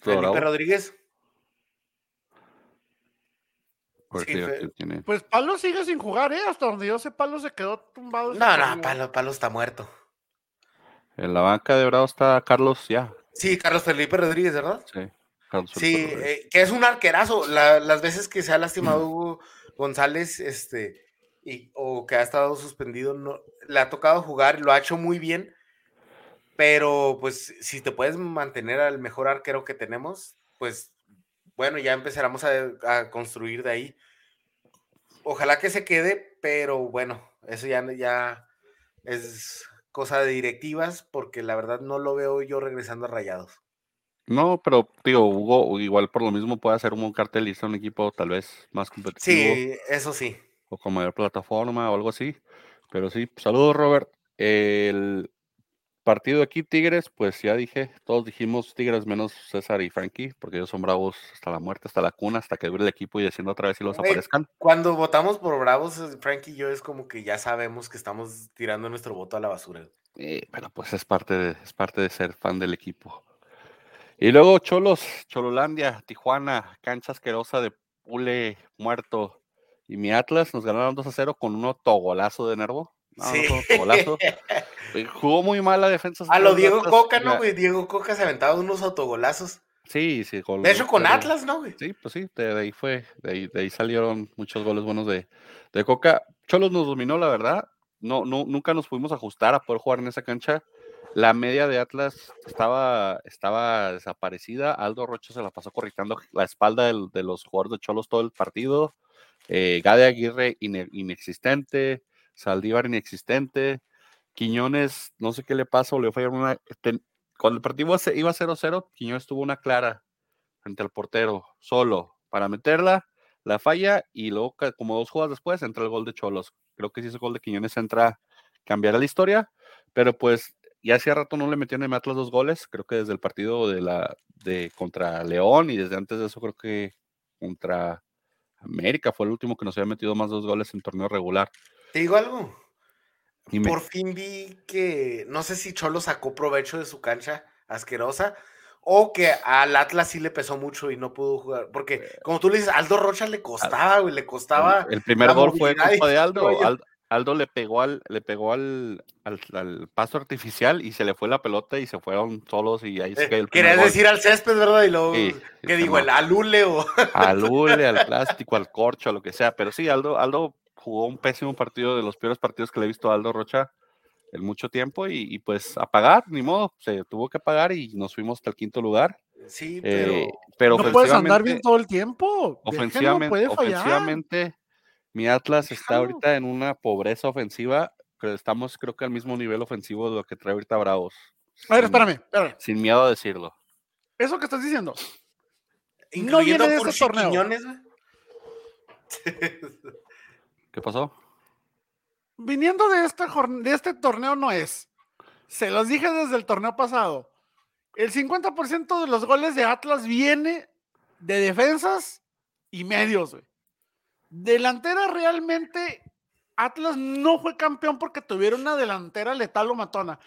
Felipe Rodríguez. Pues Palo sigue sin jugar, ¿eh? Hasta donde yo sé, Palo se quedó tumbado. No, no, Palo, Palo está muerto. En la banca de Bravo está Carlos ya. Sí, Carlos Felipe Rodríguez, ¿verdad? Sí, Carlos Sí, eh, que es un arquerazo. las veces que se ha lastimado Hugo González, este, y, o que ha estado suspendido, no, le ha tocado jugar, lo ha hecho muy bien. Pero, pues, si te puedes mantener al mejor arquero que tenemos, pues bueno, ya empezaremos a, construir de ahí. Ojalá que se quede, pero bueno, eso ya, ya es cosa de directivas, porque la verdad no lo veo yo regresando a Rayados. No, pero digo, Hugo, igual por lo mismo puede hacer un buen cartelista, un equipo tal vez más competitivo. Sí, eso sí. O con mayor plataforma o algo así. Pero sí, saludos Robert. El, Partido aquí, Tigres, pues ya dije, todos dijimos Tigres menos César y Frankie, porque ellos son bravos hasta la muerte, hasta la cuna, hasta que dure el equipo y diciendo otra vez si los aparezcan. Cuando votamos por bravos, eh, Frankie y yo es como que ya sabemos que estamos tirando nuestro voto a la basura. Eh, pero pues es parte, de, es parte de ser fan del equipo. Y luego Cholos, Chololandia, Tijuana, cancha asquerosa de Pule muerto. Y mi Atlas nos ganaron 2 a 0 con un autogolazo de Nervo. Sí. Jugó muy mal la defensa. A lo Diego Coca, ¿no, güey? Diego Coca se aventaba unos autogolazos. Sí, sí. de hecho, con Atlas, ¿no, güey? Sí, pues sí, de, ahí fue, de ahí, salieron muchos goles buenos de, de Coca. Cholos nos dominó, la verdad. No, no, nunca nos pudimos ajustar a poder jugar en esa cancha. La media de Atlas estaba, estaba desaparecida. Aldo Rocha se la pasó corrigiendo la espalda de los jugadores de Cholos todo el partido. Eh, Gade Aguirre inexistente. Saldívar inexistente. Quiñones, no sé qué le pasa, o le fue una. Cuando el partido iba 0-0, Quiñones tuvo una clara frente al portero, solo, para meterla, la falla, y luego, como dos jugadas después, entra el gol de Cholos. Creo que si ese gol de Quiñones entra, cambiará la historia, pero pues ya hacía rato no le metieron en Atlas dos goles, creo que desde el partido de la de contra León y desde antes de eso creo que contra América fue el último que nos había metido más dos goles en torneo regular. ¿Te digo algo? Por fin vi que, no sé si Cholo sacó provecho de su cancha asquerosa o que al Atlas sí le pesó mucho y no pudo jugar. Porque, Eh, como tú le dices, Aldo Rocha le costaba, güey, le costaba. El, el primer gol fue culpa de Aldo. Aldo le pegó al, le pegó al, al, al paso artificial y se le fue la pelota y se fueron solos y ahí se Eh, cayó el Querías gol. decir al césped, ¿verdad? Y luego, Sí, ¿qué digo? El alule o. al hule, al plástico, al corcho, a lo que sea. Pero sí, Aldo, Aldo jugó un pésimo partido, de los peores partidos que le he visto a Aldo Rocha en mucho tiempo y, y pues a pagar, ni modo, se tuvo que pagar y nos fuimos hasta el quinto lugar. Sí, pero. Eh, pero no puedes andar bien todo el tiempo. Ofensivamente, puede fallar. ofensivamente, mi Atlas está ahorita en una pobreza ofensiva, pero estamos creo que al mismo nivel ofensivo de lo que trae ahorita Bravos. A ver, sin- espérame, espérame. Sin miedo a decirlo. Eso que estás diciendo. incluyendo viene de por ese torneo. Quiñones, güey. ¿Qué pasó? Viniendo de este, de este torneo no es. Se los dije desde el torneo pasado. El 50% de los goles de Atlas viene de defensas y medios, güey. Delantera realmente, Atlas no fue campeón porque tuvieron una delantera letal o matona.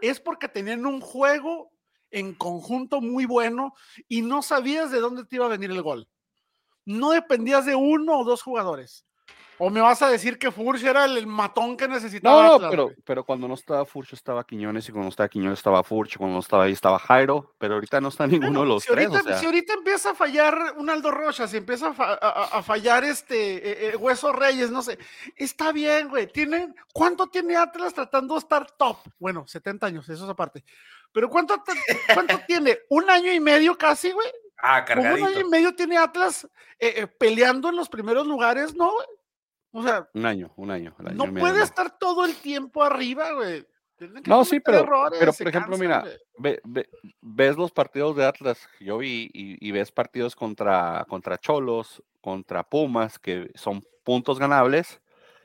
Es porque tenían un juego en conjunto muy bueno y no sabías de dónde te iba a venir el gol. No dependías de uno o dos jugadores. O me vas a decir que Furch era el matón que necesitaba. No, no, Atlas, pero, pero cuando no estaba Furcho estaba Quiñones y cuando no estaba Quiñones estaba Furcho, cuando no estaba ahí estaba Jairo, pero ahorita no está ninguno de los si, ahorita, tres. o sea, si ahorita empieza a fallar un Aldo Rocha, si empieza a, fa- a- a- a fallar este eh, eh, Hueso Reyes, no sé, está bien, güey. Tienen, ¿Cuánto tiene Atlas tratando de estar top? Bueno, 70 años, eso es aparte. Pero ¿cuánto, cuánto tiene? ¿Un año y medio casi, güey? Ah, Como un año y cargadito. medio tiene Atlas eh, eh, peleando en los primeros lugares, ¿no? güey? O sea, un año, un año. el año no puede estar todo el tiempo arriba, güey. No, sí, pero, errores, pero por ejemplo, cansan, mira, ve- ve- ves los partidos de Atlas yo vi y, y ves partidos contra, contra Cholos, contra Pumas, que son puntos ganables,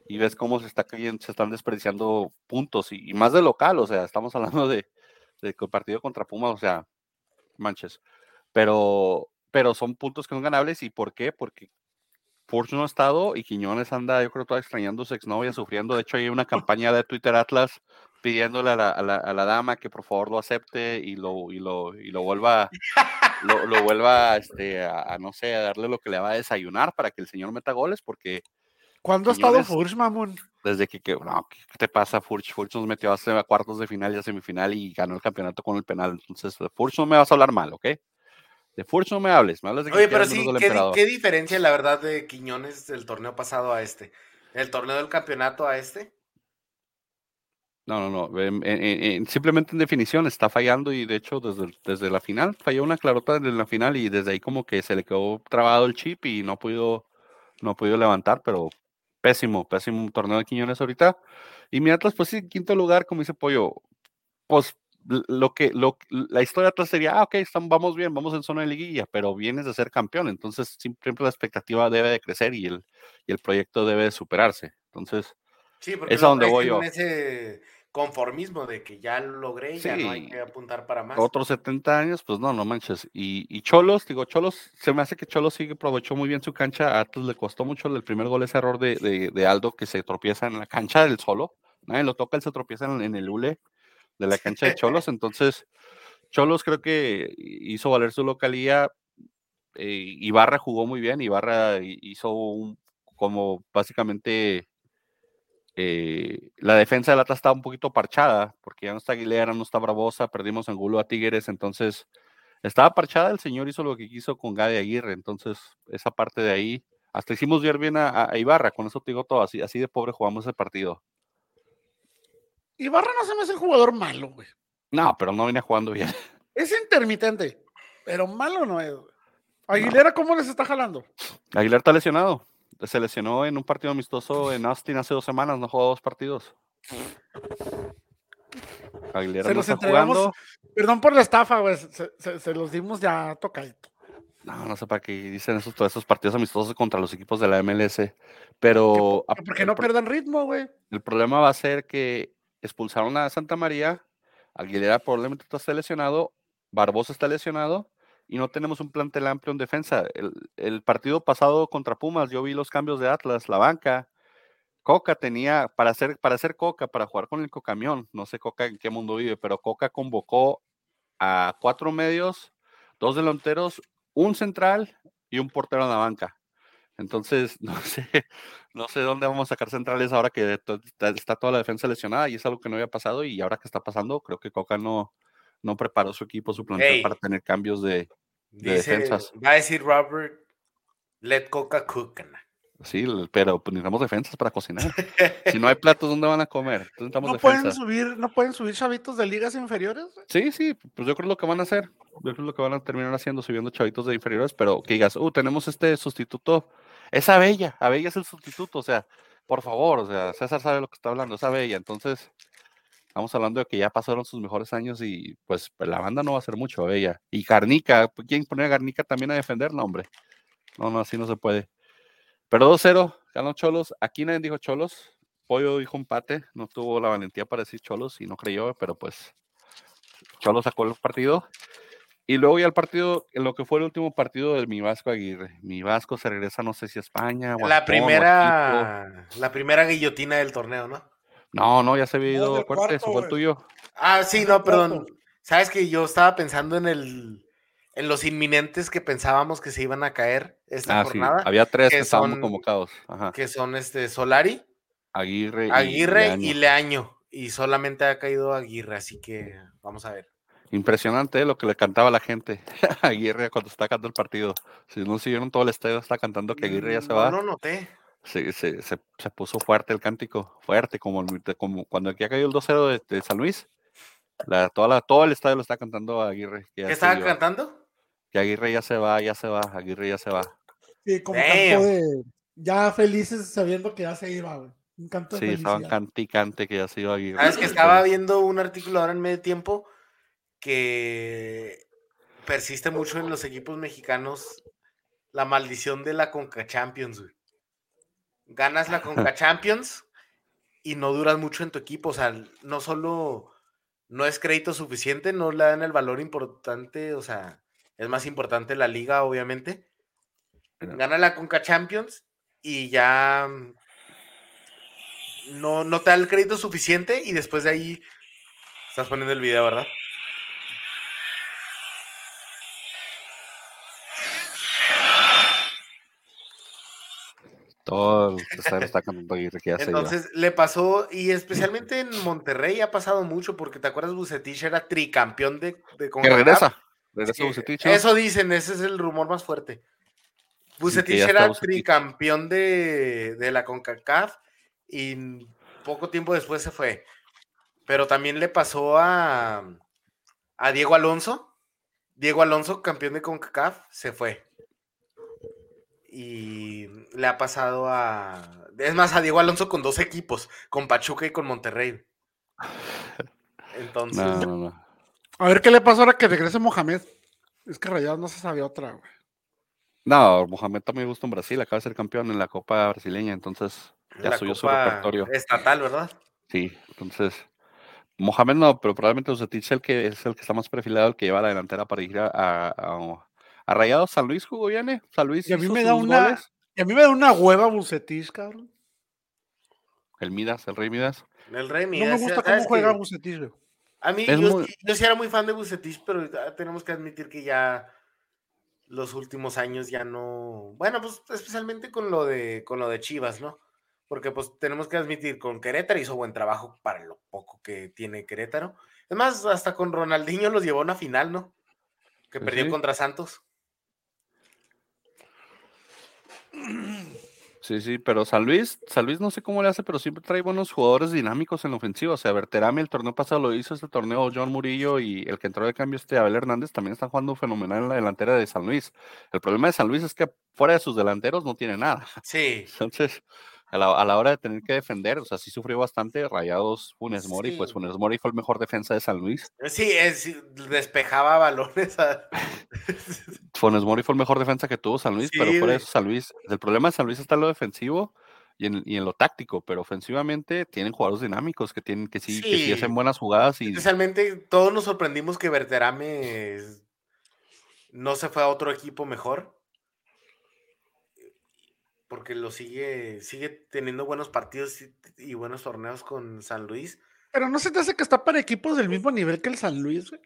y ves cómo se, está cayendo, se están desperdiciando puntos, y, y más de local, o sea, estamos hablando de, de partido contra Pumas, o sea, manches, pero, pero son puntos que son ganables, ¿y por qué? Porque Furch no ha estado y Quiñones anda, yo creo, todavía extrañando su exnovia, sufriendo. De hecho, hay una campaña de Twitter Atlas pidiéndole a la, a la- a la dama que por favor lo acepte y lo, y lo, y lo vuelva, lo, lo vuelva este, a, a, no sé, a darle lo que le va a desayunar para que el señor meta goles, porque ¿Cuándo ha estado Furch, mamón? desde que, que no, ¿qué qué te pasa, Furch? Furch nos metió a cuartos de final y a semifinal y ganó el campeonato con el penal. Entonces, Furch no me vas a hablar mal, ¿ok? De Furch no me hables, me hablas de que Oye, pero sí, ¿qué, diferencia, la verdad, de Quiñones del torneo pasado a este? ¿El torneo del campeonato a este? No, no, no. en- en- en- en- simplemente en definición está fallando y de hecho desde, desde la final falló una clarota desde la final y desde ahí como que se le quedó trabado el chip y no ha podido, no ha podido levantar, pero pésimo, pésimo torneo de Quiñones ahorita. Y mi Atlas, pues sí, en quinto lugar, como dice Pollo, pues lo que, lo, la historia Atlas sería, ah, ok, vamos bien, vamos en zona de liguilla, pero vienes de ser campeón, entonces siempre la expectativa debe de crecer y el, y el proyecto debe de superarse. Entonces, Sí, porque Es a donde voy yo. ese conformismo de que ya lo logré, ya no hay Sí. que apuntar para más. otros 70 años, pues no, no manches. Y, y Cholos, digo, Cholos, se me hace que Cholos sí aprovechó muy bien su cancha. A Atlas le costó mucho el primer gol, ese error de, de- de Aldo que se tropieza en la cancha del solo. Nadie lo toca, él se tropieza en, en el hule de la cancha de Cholos. Entonces, Cholos creo que hizo valer su localía. eh, Ibarra jugó muy bien. Ibarra hi- hizo un, como básicamente eh, la defensa del Atlas está un poquito parchada, porque ya no está Aguilera, no está Bravosa, perdimos Angulo a Tigres, entonces estaba parchada, el señor hizo lo que quiso con Gade Aguirre, entonces esa parte de ahí, hasta hicimos ver bien a, a- a Ibarra, con eso te digo todo, así, así de pobre jugamos ese partido. Ibarra no se me hace un jugador malo, güey. No, pero no venía jugando bien. Es intermitente, pero malo no es. güey. Aguilera, ¿cómo les está jalando? Aguilera está lesionado, se lesionó en un partido amistoso en Austin hace dos semanas, no jugó dos partidos. Aguilera Se no los está entregamos, jugando. perdón por la estafa, güey. Se, se- se los dimos ya tocadito. No, no sé para qué dicen esos, todos esos partidos amistosos contra los equipos de la MLS, pero porque el no pro- pierdan ritmo, güey. el problema va a ser que expulsaron a Santa María, Aguilera probablemente está lesionado, Barbosa está lesionado y no tenemos un plantel amplio en defensa. El, partido pasado contra Pumas, yo vi los cambios de Atlas, la banca. Coca tenía, para hacer, para hacer Coca, para jugar con el Cocamión, no sé Coca en qué mundo vive, pero Coca convocó a cuatro medios, dos delanteros, un central y un portero en la banca. Entonces, no sé, no sé dónde vamos a sacar centrales ahora que está toda la defensa lesionada y es algo que no había pasado y ahora que está pasando, creo que Coca no, no preparó su equipo, su plantel para tener cambios de, defensas. Va a decir Robert, let Coca cook. Sí, pero pues, necesitamos defensas para cocinar. si no hay platos, ¿dónde van a comer? ¿No pueden subir, no pueden subir chavitos de ligas inferiores? Sí, sí, pues yo creo lo que van a hacer. Yo creo lo que van a terminar haciendo, subiendo chavitos de inferiores, pero que digas, uh, tenemos este sustituto. Es Abella, Abella es el sustituto, o sea, por favor, o sea, César sabe lo que está hablando, es Abella. Entonces, estamos hablando de que ya pasaron sus mejores años y pues la banda no va a ser mucho Abella. Y Garnica, ¿quién pone a Garnica también a defender? No, hombre. No, no, así no se puede. Pero 2-0, ganó Cholos. Aquí nadie dijo Cholos. Pollo dijo empate. No tuvo la valentía para decir Cholos y no creyó, pero pues Cholos sacó el partido. Y luego ya el partido, en lo que fue el último partido del Mi Vasco Aguirre. Mi Vasco se regresa, no sé si a España o La primera, la primera guillotina del torneo, ¿no? No, no, ya se había ido a corte, fue el tuyo. Ah, sí, no, perdón. Sabes que yo estaba pensando en el en los inminentes que pensábamos que se iban a caer esta ah, jornada. Había tres que, estaban convocados. Que son este Solari, Aguirre, Aguirre y, Leaño. y solamente ha caído Aguirre, así que vamos a ver. Impresionante ¿eh? lo que le cantaba la gente a Aguirre cuando está cantando el partido. Si no siguieron todo el estadio, está cantando que Aguirre ya se va. No lo noté. Sí, se, se, puso fuerte el cántico, fuerte, como, como cuando aquí ha caído el 2-0 de, San Luis. La, toda la, todo el estadio lo está cantando a Aguirre. ¿Qué estaba cantando? que Aguirre ya se va, ya se va, Aguirre ya se va. Sí, como canto de ya felices sabiendo que ya se iba, güey. Un canto de sí, estaban canticante que ya se iba Aguirre. Sabes que estaba viendo un artículo ahora en medio tiempo que persiste mucho en los equipos mexicanos la maldición de la Conca Champions, güey. Ganas la Conca Champions y no duras mucho en tu equipo, o sea, no solo no es crédito suficiente, no le dan el valor importante, o sea, es más importante la liga, obviamente. Gana la Conca Champions y ya mm, no, no te da el crédito suficiente y después de ahí estás poniendo el video, ¿verdad? Todo está cantando Entonces le pasó, y especialmente en Monterrey ha pasado mucho, porque te acuerdas, Bucetich era tricampeón de, de Que regresa. Eso dicen, ese es el rumor más fuerte. Bucetich era tricampeón de, de la CONCACAF y poco tiempo después se fue. Pero también le pasó a, a Diego Alonso. Diego Alonso, campeón de CONCACAF, se fue. Y le ha pasado a. Es más, a Diego Alonso con dos equipos, con Pachuca y con Monterrey. Entonces. A ver qué le pasó ahora que regrese Mohamed. Es que Rayados no se sabe otra, güey. No, Mohamed también gusta en Brasil, acaba de ser campeón en la Copa Brasileña, entonces ya subió su repertorio. Estatal, ¿verdad? Sí, entonces. Mohamed no, pero probablemente Usetich es el que es el que está más perfilado, el que lleva la delantera para ir a, a, Rayados. San Luis jugó bien, ¿eh? San Luis. Y a mí me da una. Y a mí me da una hueva Bucetich, cabrón. El Midas, el Rey Midas. El Rey Midas. No me gusta cómo juega Bucetich, güey. A mí, yo, sí era muy fan de Bucetich, pero tenemos que admitir que ya los últimos años ya no. Bueno, pues especialmente con lo de, con lo de Chivas, ¿no? Porque pues tenemos que admitir, con Querétaro hizo buen trabajo para lo poco que tiene Querétaro. Es más, hasta con Ronaldinho los llevó a una final, ¿no? Que perdió contra Santos. Sí, sí, pero San Luis, San Luis no sé cómo le hace, pero siempre trae buenos jugadores dinámicos en la ofensiva. O sea, Berterame el torneo pasado lo hizo este torneo John Murillo y el que entró de cambio este Abel Hernández también están jugando fenomenal en la delantera de San Luis. El problema de San Luis es que fuera de sus delanteros no tiene nada. Sí. Entonces, a la, hora de tener que defender, o sea, sí sufrió bastante. Rayados Funes Mori, pues Funes Mori fue el mejor defensa de San Luis. Sí, despejaba balones. Funes Mori fue el mejor defensa que tuvo San Luis, pero por eso San Luis, el problema de San Luis está en lo defensivo y en, lo táctico, pero ofensivamente tienen jugadores dinámicos que tienen que sí, que sí hacen buenas jugadas. Y... Especialmente todos nos sorprendimos que Verterame no se fue a otro equipo mejor porque lo sigue, sigue teniendo buenos partidos y, buenos torneos con San Luis. Pero no se te hace que está para equipos del mismo nivel que el San Luis, güey.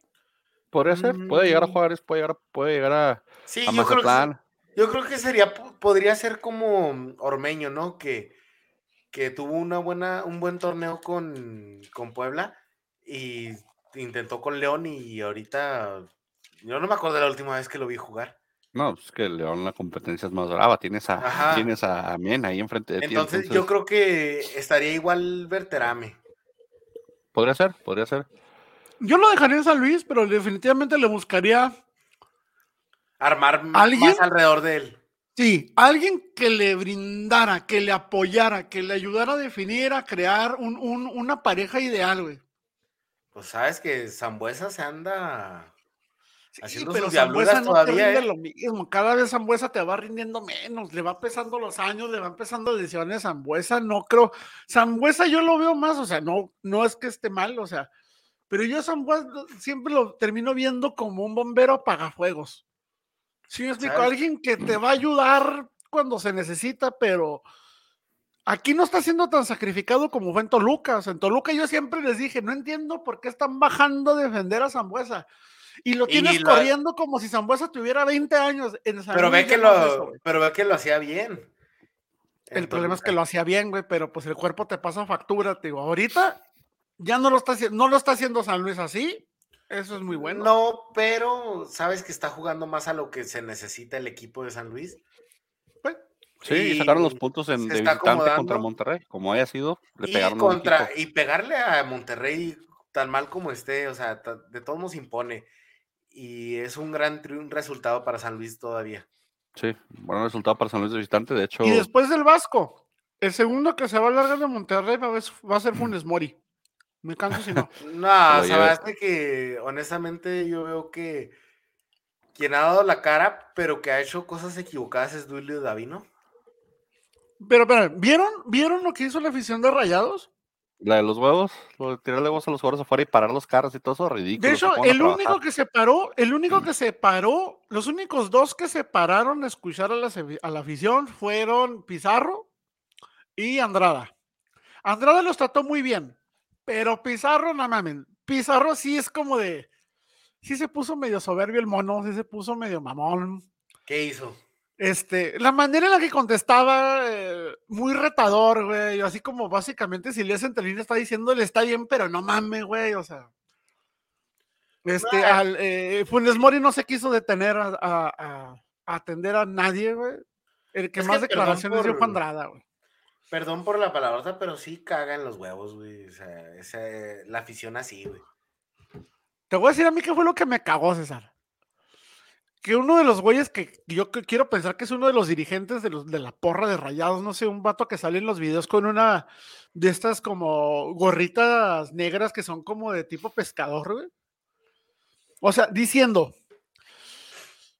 podría ser, puede llegar a Mm. Juárez, puede llegar, a- puede llegar a, Sí, a yo creo, que, yo creo que sería, podría ser como Ormeño, ¿no? Que, que tuvo una buena, un buen torneo con, con Puebla y intentó con León y ahorita yo no me acuerdo de la última vez que lo vi jugar. No, pues que León la competencia es más brava, tienes a, Ajá. tienes a Mien ahí enfrente de ti. Entonces, yo creo que estaría igual Berterame. Podría ser, podría ser. Yo lo dejaría en San Luis, pero definitivamente le buscaría, Armar ¿Alguien? más alrededor de él. sí, alguien que le brindara, que le apoyara, que le ayudara a definir, a crear un- un- una pareja ideal, güey. Pues sabes que Zambuesa se anda Sí, pero Zambuesa no te todavía, rinde ¿eh? lo mismo. Cada vez Zambuesa te va rindiendo menos, le va pesando los años, le van pesando lesiones. Zambuesa no creo. Zambuesa yo lo veo más, o sea, no, no es que esté mal, o sea, pero yo Zambuesa siempre lo termino viendo como un bombero apagafuegos. Sí, me explico, ¿Sabes? alguien que te va a ayudar cuando se necesita, pero aquí no está siendo tan sacrificado como fue en Toluca. O sea, en Toluca yo siempre les dije, no entiendo por qué están bajando a defender a Zambuesa. Y lo Y tienes lo- corriendo como si Zambuesa tuviera 20 años. En San Pero ve Luis que ya no es eso, lo, pero ve que lo hacía bien. El problema es que Toluca. lo hacía bien, güey, pero pues el cuerpo te pasa factura, te digo. Ahorita ya no lo está haciendo, no lo está haciendo San Luis así. Eso es muy bueno. No, pero sabes que está jugando más a lo que se necesita el equipo de San Luis. Pues, Sí, sacaron los puntos en, de visitante contra. Monterrey. Como haya sido, le Y, pegaron contra, y pegarle a Monterrey tan mal como esté, o sea, de todos nos impone. Y es un gran un resultado para San Luis todavía. Sí, buen resultado para San Luis de visitante. De hecho, Y después del Vasco, el segundo que se va a largar de Monterrey va a, ser Funes Mori. Me canso si no. No, basta que honestamente yo veo que quien ha dado la cara, pero que ha hecho cosas equivocadas es Duilio Davino. Pero, pero, ¿vieron, ¿vieron lo que hizo la afición de Rayados? La de los huevos, lo de tirarle huevos a los jugadores afuera y parar los carros y todo eso, ridículo. De hecho, el único que se paró, el único que se paró, los únicos dos que se pararon a escuchar a la, a la afición fueron Pizarro y Andrada. Andrada los trató muy bien, pero Pizarro, no mames, Pizarro sí es como de, sí se puso medio soberbio el mono, sí se puso medio mamón. ¿Qué hizo? Este, la manera en la que contestaba, eh, muy retador, güey, así como básicamente si entre líneas está diciéndole está bien, pero no mames, güey, o sea. Este, al, eh, Funes Mori no se quiso detener a, a- a- a atender a nadie, güey. El que Es más que declaraciones dio por- Andrada, güey. Perdón por la palabrota, pero sí cagan los huevos, güey. O sea, esa- la afición así, güey. Te voy a decir a mí qué fue lo que me cagó, César. Que uno de los güeyes que yo quiero pensar que es uno de los dirigentes de, los, de la porra de rayados, no sé, un vato que sale en los videos con una de estas como gorritas negras que son como de tipo pescador, güey. O sea, diciendo,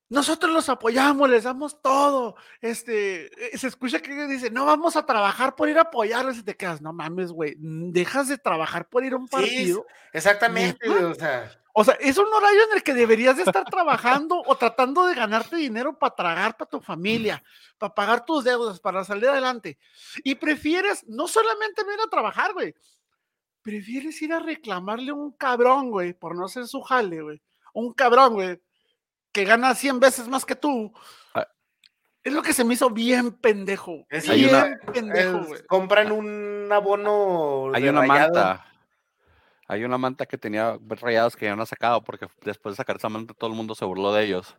nosotros los apoyamos, les damos todo. Este, eh, se escucha que dice, no vamos a trabajar por ir a apoyarles y te quedas, no mames, güey, dejas de trabajar por ir a un Sí, partido. exactamente, ¿Neta? O sea, O sea, es un horario en el que deberías de estar trabajando o tratando de ganarte dinero para tragar para tu familia, para pagar tus deudas, para salir adelante. Y prefieres no solamente no ir a trabajar, güey. Prefieres ir a reclamarle a un cabrón, güey, por no hacer su jale, güey. Un cabrón, güey, que gana 100 veces más que tú. Ah. Es lo que se me hizo bien pendejo. Es- bien una- pendejo, es- güey. compran un abono. Hay de una Rayado. manta. Hay una manta que tenía rayados que ya no ha sacado porque después de sacar esa manta todo el mundo se burló de ellos.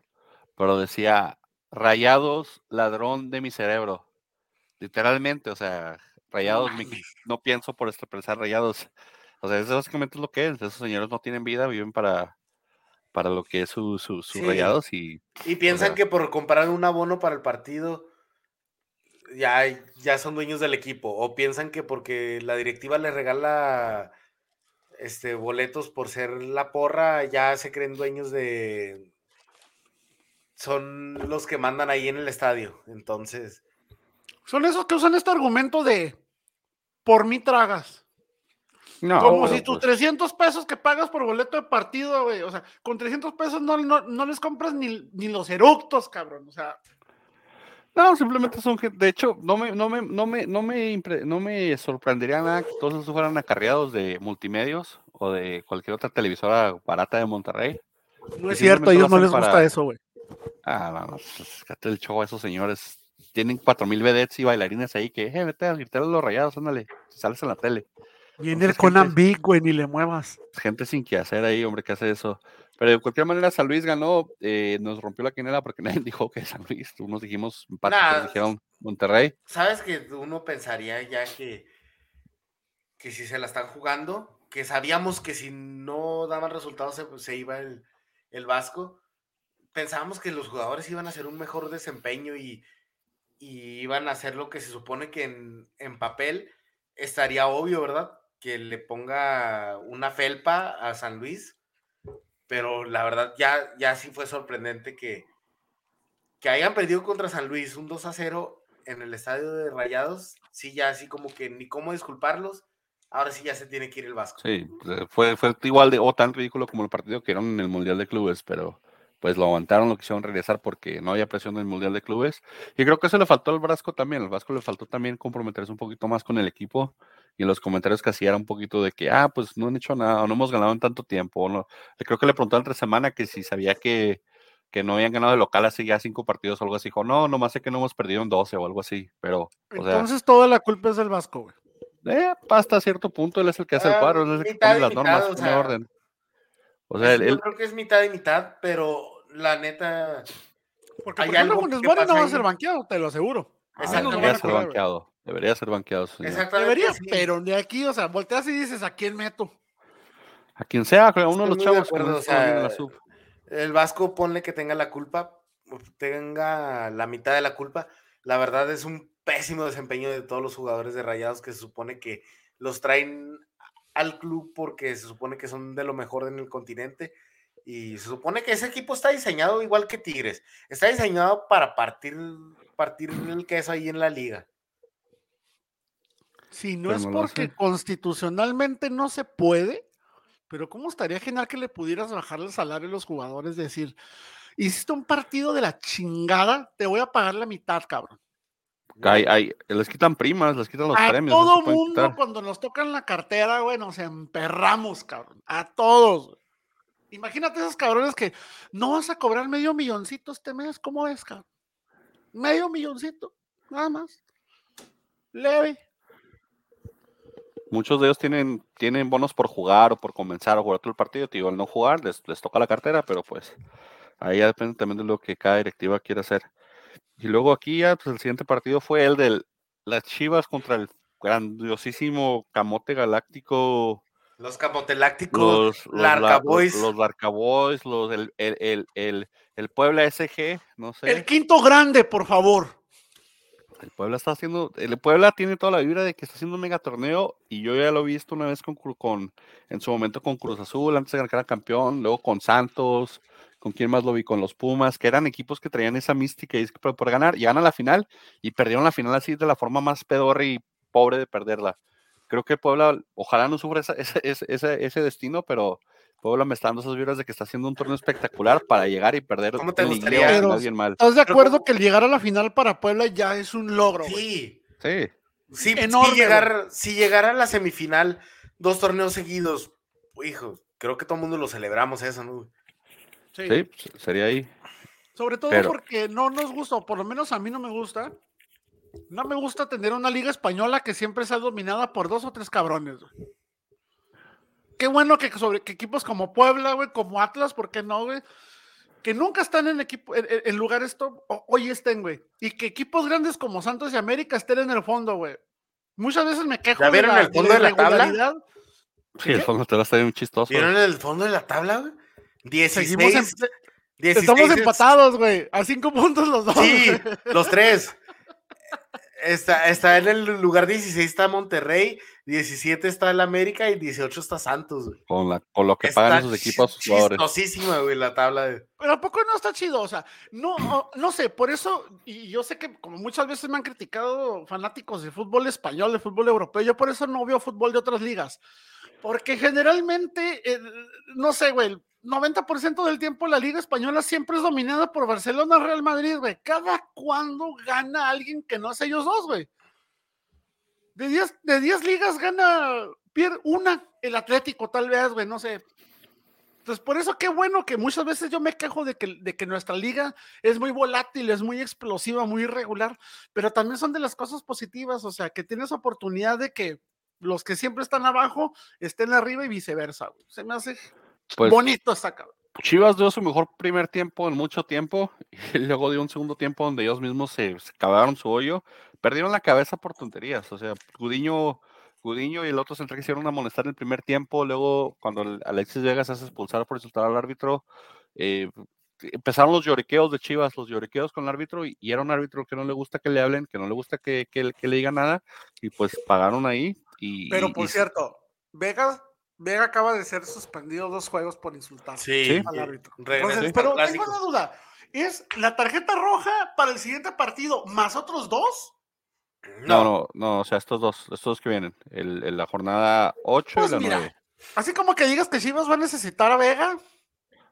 Pero decía, rayados, ladrón de mi cerebro. Literalmente, o sea, rayados, mi- no pienso por expresar rayados. O sea, eso básicamente es lo que es. Esos señores no tienen vida, viven para, para lo que es su, su- sus Sí. rayados y Y piensan sea- que por comprar un abono para el partido ya, ya son dueños del equipo. O piensan que porque la directiva les regala este, boletos por ser la porra, ya se creen dueños de. Son los que mandan ahí en el estadio. Entonces, Son esos que usan este argumento de por mí tragas. no, Como si tus pues, 300 pesos que pagas por boleto de partido, güey. O sea, con 300 pesos no, no, no les compras ni, ni los eructos, cabrón. O sea, No, simplemente son gente. De hecho, no me, no me, no me, no me, impre- no me sorprendería nada que todos esos fueran acarreados de multimedios o de cualquier otra televisora barata de Monterrey. No es cierto, a ellos no les gusta eso, güey. Ah, no, no, pues, el show a esos señores. Tienen cuatro mil vedettes y bailarines ahí que, eh, vete a gritar a los rayados, ándale, sales en la tele. Viene el Conan Big, güey, ni le muevas. Gente sin que hacer ahí, hombre, que hace eso. Pero de cualquier manera, San Luis ganó, eh, nos rompió la quinela porque nadie dijo que San Luis, unos dijimos empate, dijeron Monterrey. Sabes que uno pensaría ya que, que si se la están jugando, que sabíamos que si no daban resultados se, iba el, el, Vasco, pensábamos que los jugadores iban a hacer un mejor desempeño y, y iban a hacer lo que se supone que en, en papel estaría obvio, ¿verdad? Que le ponga una felpa a San Luis pero la verdad ya, ya sí fue sorprendente que, que hayan perdido contra San Luis un 2 a 0 en el estadio de Rayados, sí, ya así como que ni cómo disculparlos, ahora sí ya se tiene que ir el Vasco. Sí, pues, fue, fue igual de o tan ridículo como el partido que eran en el Mundial de Clubes, pero pues lo aguantaron, lo quisieron regresar porque no había presión en el Mundial de Clubes. Y creo que eso le faltó al Vasco también, al Vasco le faltó también comprometerse un poquito más con el equipo y en los comentarios que hacía era un poquito de que, ah, pues no han hecho nada, no hemos ganado en tanto tiempo. No. Creo que le preguntaron entre semana que si sabía que, que no habían ganado de local hace ya cinco partidos o algo así. Dijo, no, nomás sé que no hemos perdido en 12 o algo así, pero. Entonces toda la culpa es del Vasco, güey. Eh, hasta cierto punto él es el que hace el paro, él es el que pone las normas, o sea, orden. O sea, él, yo creo que es mitad y mitad, pero la neta. Porque algo Funes no va a ser banqueado, te lo aseguro. debería ser banqueado. Debería ser banqueado. Debería, pero de aquí, o sea, volteas y dices, ¿a quién meto? A quien sea, uno de los chavos. el Vasco ponle que tenga la culpa, tenga la mitad de la culpa. La verdad es un pésimo desempeño de todos los jugadores de Rayados que se supone que los traen al club porque se supone que son de lo mejor en el continente y se supone que ese equipo está diseñado igual que Tigres. Está diseñado para partir, partir el queso ahí en la liga. Si no es porque constitucionalmente no se puede, pero ¿cómo estaría genial que le pudieras bajar el salario a los jugadores? Decir, hiciste un partido de la chingada, te voy a pagar la mitad, cabrón. les quitan primas, les quitan los a premios. Todo mundo, cuando nos tocan la cartera, güey, nos emperramos, cabrón. A todos. Imagínate esos cabrones que no vas a cobrar medio milloncito este mes. ¿Cómo es, cabrón? Medio milloncito, nada más. Leve. Muchos de ellos tienen, tienen bonos por jugar o por comenzar a jugar todo el partido. Digo, al no jugar les, toca la cartera, pero pues ahí ya depende también de lo que cada directiva quiera hacer. Y luego aquí ya, pues el siguiente partido fue el de las Chivas contra el grandiosísimo Camote Galáctico los camotelácticos, los, Larcaboys. Los, Larcaboys, los, el, el, el, el, Puebla SG, no sé. El quinto grande, por favor. El Puebla está haciendo, el Puebla tiene toda la vibra de que está haciendo un mega torneo y yo ya lo he visto una vez con, con en su momento con Cruz Azul, antes de ganar campeón, luego con Santos, con quién más lo vi, con los Pumas, que eran equipos que traían esa mística y que por ganar, y ganan la final y perdieron la final así de la forma más pedorra y pobre de perderla. Creo que Puebla, ojalá no sufra ese, ese, ese, destino, pero Puebla me está dando esas vibras de que está haciendo un torneo espectacular para llegar y perder. ¿Cómo te gustaría? alguien mal. ¿Estás de acuerdo que el llegar a la final para Puebla ya es un logro? Sí. Sí. Sí, Enorme, llegar, si llegara a la semifinal, dos torneos seguidos, hijo, creo que todo el mundo lo celebramos eso, ¿no? Sí, sí sería ahí. Sobre todo porque no nos gusta, o por lo menos a mí no me gusta, no me gusta tener una liga española que siempre sea dominada por dos o tres cabrones. Qué bueno que, sobre, que equipos como Puebla, güey, como Atlas, ¿por qué no, güey? Que nunca están en, equipo, en, lugares hoy estén, güey. Y que equipos grandes como Santos y América estén en el fondo, güey. Muchas veces me quejo de la, el fondo de, la, tabla? Sí, el fondo de la tabla está bien chistoso. ¿Vieron el fondo de la tabla, güey? 16, Estamos empatados, güey. A cinco puntos los dos. Sí, los tres. Está, está en el lugar 16 está Monterrey, 17 está el América y 18 está Santos, Con, la, con lo que pagan esos equipos chistosísima, güey, la tabla. De... Pero ¿a poco no está chido? O sea, no, no, sé, por eso, y yo sé que como muchas veces me han criticado fanáticos de fútbol español, de fútbol europeo, yo por eso no veo fútbol de otras ligas. Porque generalmente, no sé, güey, 90% del tiempo la Liga Española siempre es dominada por Barcelona, Real Madrid, güey. ¿Cada cuándo gana alguien que no es ellos dos, güey? De 10 de diez ligas gana una el Atlético, tal vez, güey, no sé. Entonces, por eso qué bueno que muchas veces yo me quejo de que, de que nuestra liga es muy volátil, es muy explosiva, muy irregular, pero también son de las cosas positivas, o sea, que tienes oportunidad de que los que siempre están abajo estén arriba y viceversa. Se me hace Pues, bonito esta cabrón. Chivas dio su mejor primer tiempo en mucho tiempo y luego dio un segundo tiempo donde ellos mismos se, se cavaron su hoyo. Perdieron la cabeza por tonterías. O sea, Gudiño, Gudiño y el otro central quisieron amonestar en el primer tiempo. Luego, cuando Alexis Vega se hace expulsar por insultar al árbitro, eh, empezaron los lloriqueos de Chivas, los lloriqueos con el árbitro y, y era un árbitro que no le gusta que le hablen, que no le gusta que, que, que le diga nada y pues pagaron ahí. Y, Pero por y- cierto, Vega, Vega acaba de ser suspendido dos juegos por insultar Sí, al árbitro. Entonces, pero tengo una duda. ¿Es la tarjeta roja para el siguiente partido más otros dos? No, no, no, o sea, estos dos, estos dos que vienen, el, el- la jornada 8 Pues y la mira, 9. Así como que digas que Chivas va a necesitar a Vega,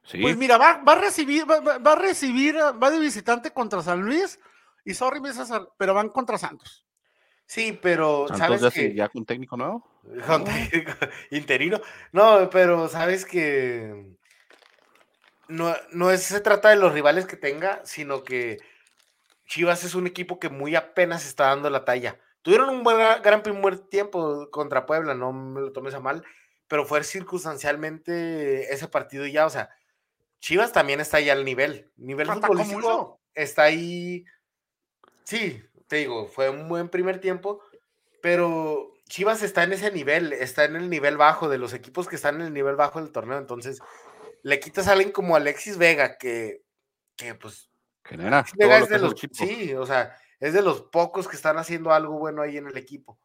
Sí, pues mira, va, va a recibir, va, va- va a recibir, va de visitante contra San Luis y sorry, César, pero van contra Santos. Sí, pero Santos sabes ya, que ya con técnico nuevo. Interino. No, pero sabes que no, no es- se trata de los rivales que tenga, sino que Chivas es un equipo que muy apenas está dando la talla. Tuvieron un buen, gran primer tiempo contra Puebla, no me lo tomes a mal, pero fue circunstancialmente ese partido ya, o sea, Chivas también está ya al nivel. Nivel futbolístico está ahí. Sí, te digo, fue un buen primer tiempo, pero Chivas está en ese nivel, está en el nivel bajo de los equipos que están en el nivel bajo del torneo. Entonces, le quitas a alguien como Alexis Vega, que, que pues, Genera Alexis Vega lo es que de los, sí, o sea, es de los pocos que están haciendo algo bueno ahí en el equipo.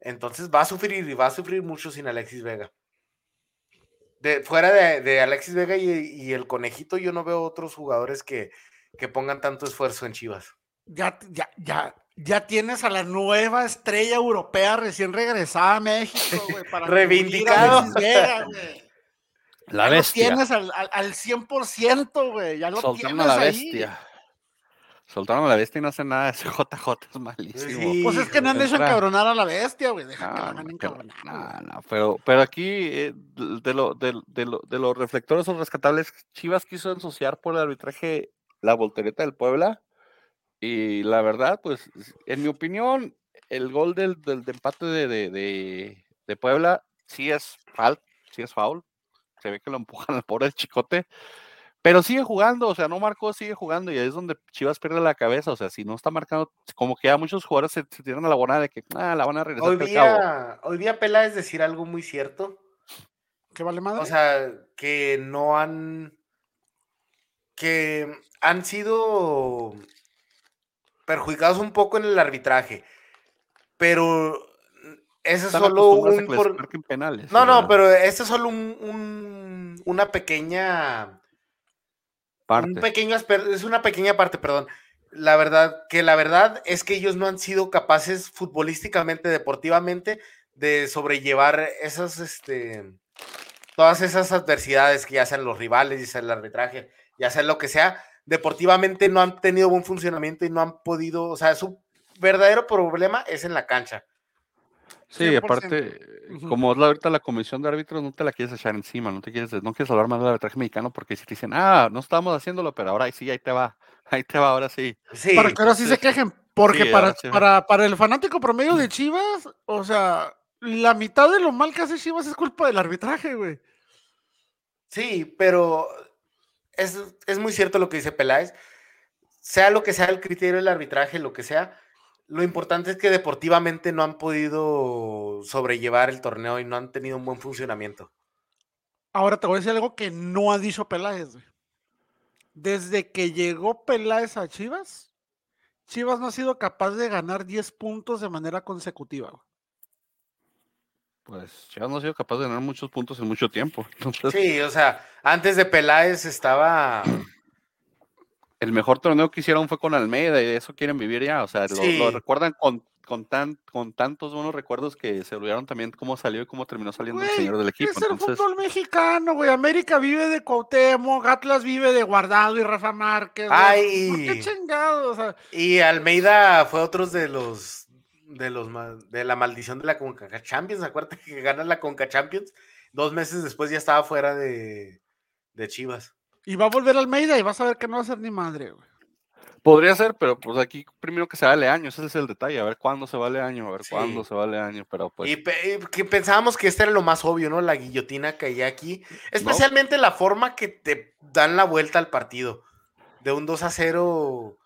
Entonces va a sufrir y va a sufrir mucho sin Alexis Vega. De, fuera de, de Alexis Vega y, y el conejito, yo no veo otros jugadores que, que pongan tanto esfuerzo en Chivas. Ya, ya, ya, ya tienes a la nueva estrella europea recién regresada a México, güey, para Reivindicado. Alexis Vega, güey. La Ya lo bestia. tienes al, al, al 100%, güey. Ya lo Soltaron tienes a la ahí. bestia. Soltaron a la bestia y no hace nada. Ese JJ es malísimo. Sí, Pues es que no han hecho encabronar a la bestia, güey. Deja que la No, hagan no, pero- encabronar. no, no, pero, pero aquí, eh, de, lo, de, de lo- de los reflectores o rescatables, Chivas quiso ensuciar por el arbitraje la voltereta del Puebla. Y la verdad, pues, en mi opinión, el gol del, del de empate de, de, de- de Puebla sí es foul, sí es foul. Se ve que lo empujan al pobre chicote. Pero sigue jugando, o sea, no marcó, sigue jugando y ahí es donde Chivas pierde la cabeza. O sea, si no está marcando, como que ya muchos jugadores se, se tiran a la buena de que ah, la van a regresar Hoy día, hoy día Peláez decir algo muy cierto. ¿Qué vale madre? O sea, que no han. que han sido perjudicados un poco en el arbitraje. Pero ese es solo un. por- penales. No, no, pero ese es solo un, un- una pequeña. parte. Un pequeño asper- es una pequeña parte, perdón. La verdad, que la verdad es que ellos no han sido capaces futbolísticamente, deportivamente, de sobrellevar esas, este, todas esas adversidades que ya sean los rivales, ya sea el arbitraje, ya sea lo que sea, deportivamente no han tenido buen funcionamiento y no han podido, o sea, su verdadero problema es en la cancha. Sí, 100%. aparte, Ujú. como es la, ahorita la comisión de árbitros, no te la quieres echar encima, no te quieres, no quieres hablar más del arbitraje mexicano porque si te dicen, ah, no estábamos haciéndolo, pero ahora sí, ahí te va, ahí te va, ahora sí. Sí, para que ahora sí se quejen. Porque sí, para, sí. para, para el fanático promedio de Chivas, o sea, la mitad de lo mal que hace Chivas es culpa del arbitraje, güey. Sí, pero es, es muy cierto lo que dice Peláez. Sea lo que sea el criterio del arbitraje, lo que sea, lo importante es que deportivamente no han podido sobrellevar el torneo y no han tenido un buen funcionamiento. Ahora te voy a decir algo que no ha dicho Peláez. Desde que llegó Peláez a Chivas, Chivas no ha sido capaz de ganar 10 puntos de manera consecutiva. güey. Pues Chivas no ha sido capaz de ganar muchos puntos en mucho tiempo. Entonces, Sí, o sea, antes de Peláez estaba. el mejor torneo que hicieron fue con Almeida y de eso quieren vivir ya. O sea, lo, recuerdan con, con, tan, con tantos buenos recuerdos que se olvidaron también cómo salió y cómo terminó saliendo el señor del equipo. Es el fútbol mexicano, güey. América vive de Cuauhtémoc, Atlas vive de Guardado y Rafa Márquez. Ay. ¿Por qué chingados? O sea, Y Almeida fue otro de los. De los de la maldición de la Conca Champions. Acuérdate que gana la Conca Champions dos meses después ya estaba fuera de, de Chivas. Y va a volver al Almeida y vas a ver que no va a ser ni madre, güey. Podría ser, pero pues aquí primero que se vale año, ese es el detalle, a ver cuándo se vale año, a ver Sí. cuándo se vale año, pero pues Y pe- y que pensábamos que este era lo más obvio, ¿no? La guillotina caía aquí. Especialmente la forma que te dan la vuelta al partido. De un 2 a 0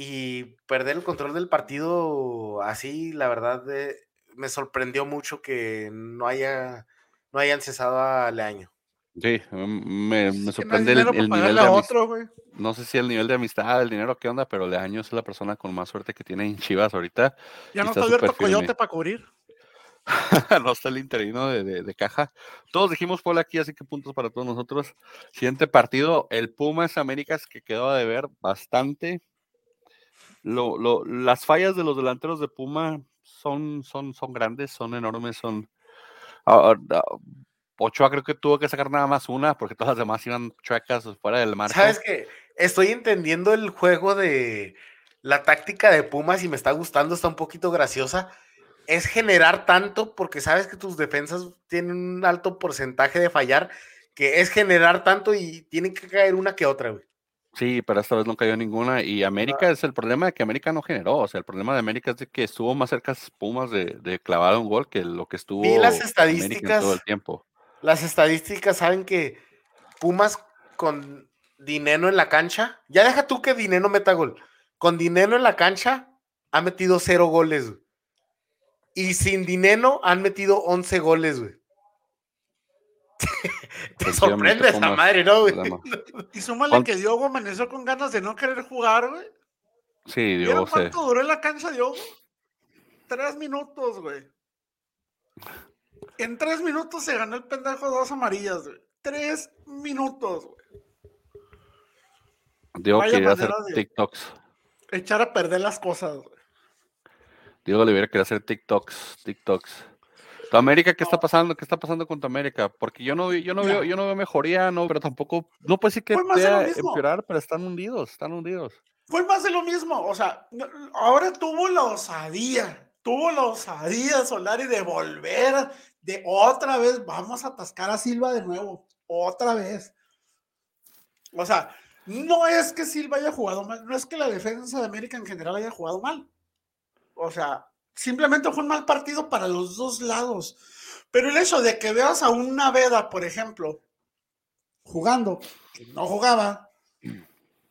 y perder el control del partido así, la verdad, eh, me sorprendió mucho que no haya no hayan cesado a Leaño. sí, mm, me, me no sorprende el, nivel de a otro, no sé si el nivel de amistad, el dinero, qué onda, pero Leaño es la persona con más suerte que tiene en Chivas ahorita. Ya no está está abierto. Coyote para cubrir. no está el interino de, de- de caja. Todos dijimos Puebla aquí, así que puntos para todos nosotros. Siguiente partido, el Pumas Américas, que quedó de ver bastante. Lo, lo- las fallas de los delanteros de Puma son, son, son grandes, son enormes, son... ah, ah, Ochoa creo que tuvo que sacar nada más una, porque todas las demás iban chuecas fuera del marco. ¿Sabes qué? Estoy entendiendo el juego de la táctica de Pumas y me está gustando, está un poquito graciosa. Es generar tanto porque sabes que tus defensas tienen un alto porcentaje de fallar, que es generar tanto y tienen que caer una que otra, güey. Sí, pero esta vez no cayó ninguna. Y América es el problema de que América no generó. O sea, el problema de América es de que estuvo más cerca Pumas de, de clavar un gol que lo que estuvo las América en estadísticas. todo el tiempo. Las estadísticas saben que Pumas con Dineno en la cancha, ya deja tú que Dineno meta gol. Con Dineno en la cancha ha metido cero goles, güey. Y sin Dineno han metido 11 goles, güey. Te Efectivamente, sorprende esa madre, ¿no, güey? Y súmale ¿Cuán- que Diogo amaneció con ganas de no querer jugar, güey. Sí, ¿Vieron Dios, sé. cuánto duró en la cancha Diogo? Tres minutos, güey. En tres minutos se ganó el pendejo dos amarillas, güey. Tres minutos, güey. Vaya quería hacer de- TikToks. Echar a perder las cosas, güey. Diego Oliveira quería hacer TikToks, TikToks. Tu América, ¿qué está pasando? ¿Qué está pasando con tu América? Porque yo no, yo no Mira. veo, yo no veo mejoría, no, pero tampoco, no puede decir que Fue más de lo vaya a mismo. empeorar, pero están hundidos, están hundidos. Fue más de lo mismo. O sea, ahora tuvo la osadía. Tuvo la osadía Solari de volver de otra vez. Vamos a atascar a Silva de nuevo. Otra vez. O sea, no es que Silva haya jugado mal. No es que la defensa de América en general haya jugado mal. O sea, simplemente fue un mal partido para los dos lados. Pero el hecho de que veas a una Veda, por ejemplo, jugando, que no jugaba,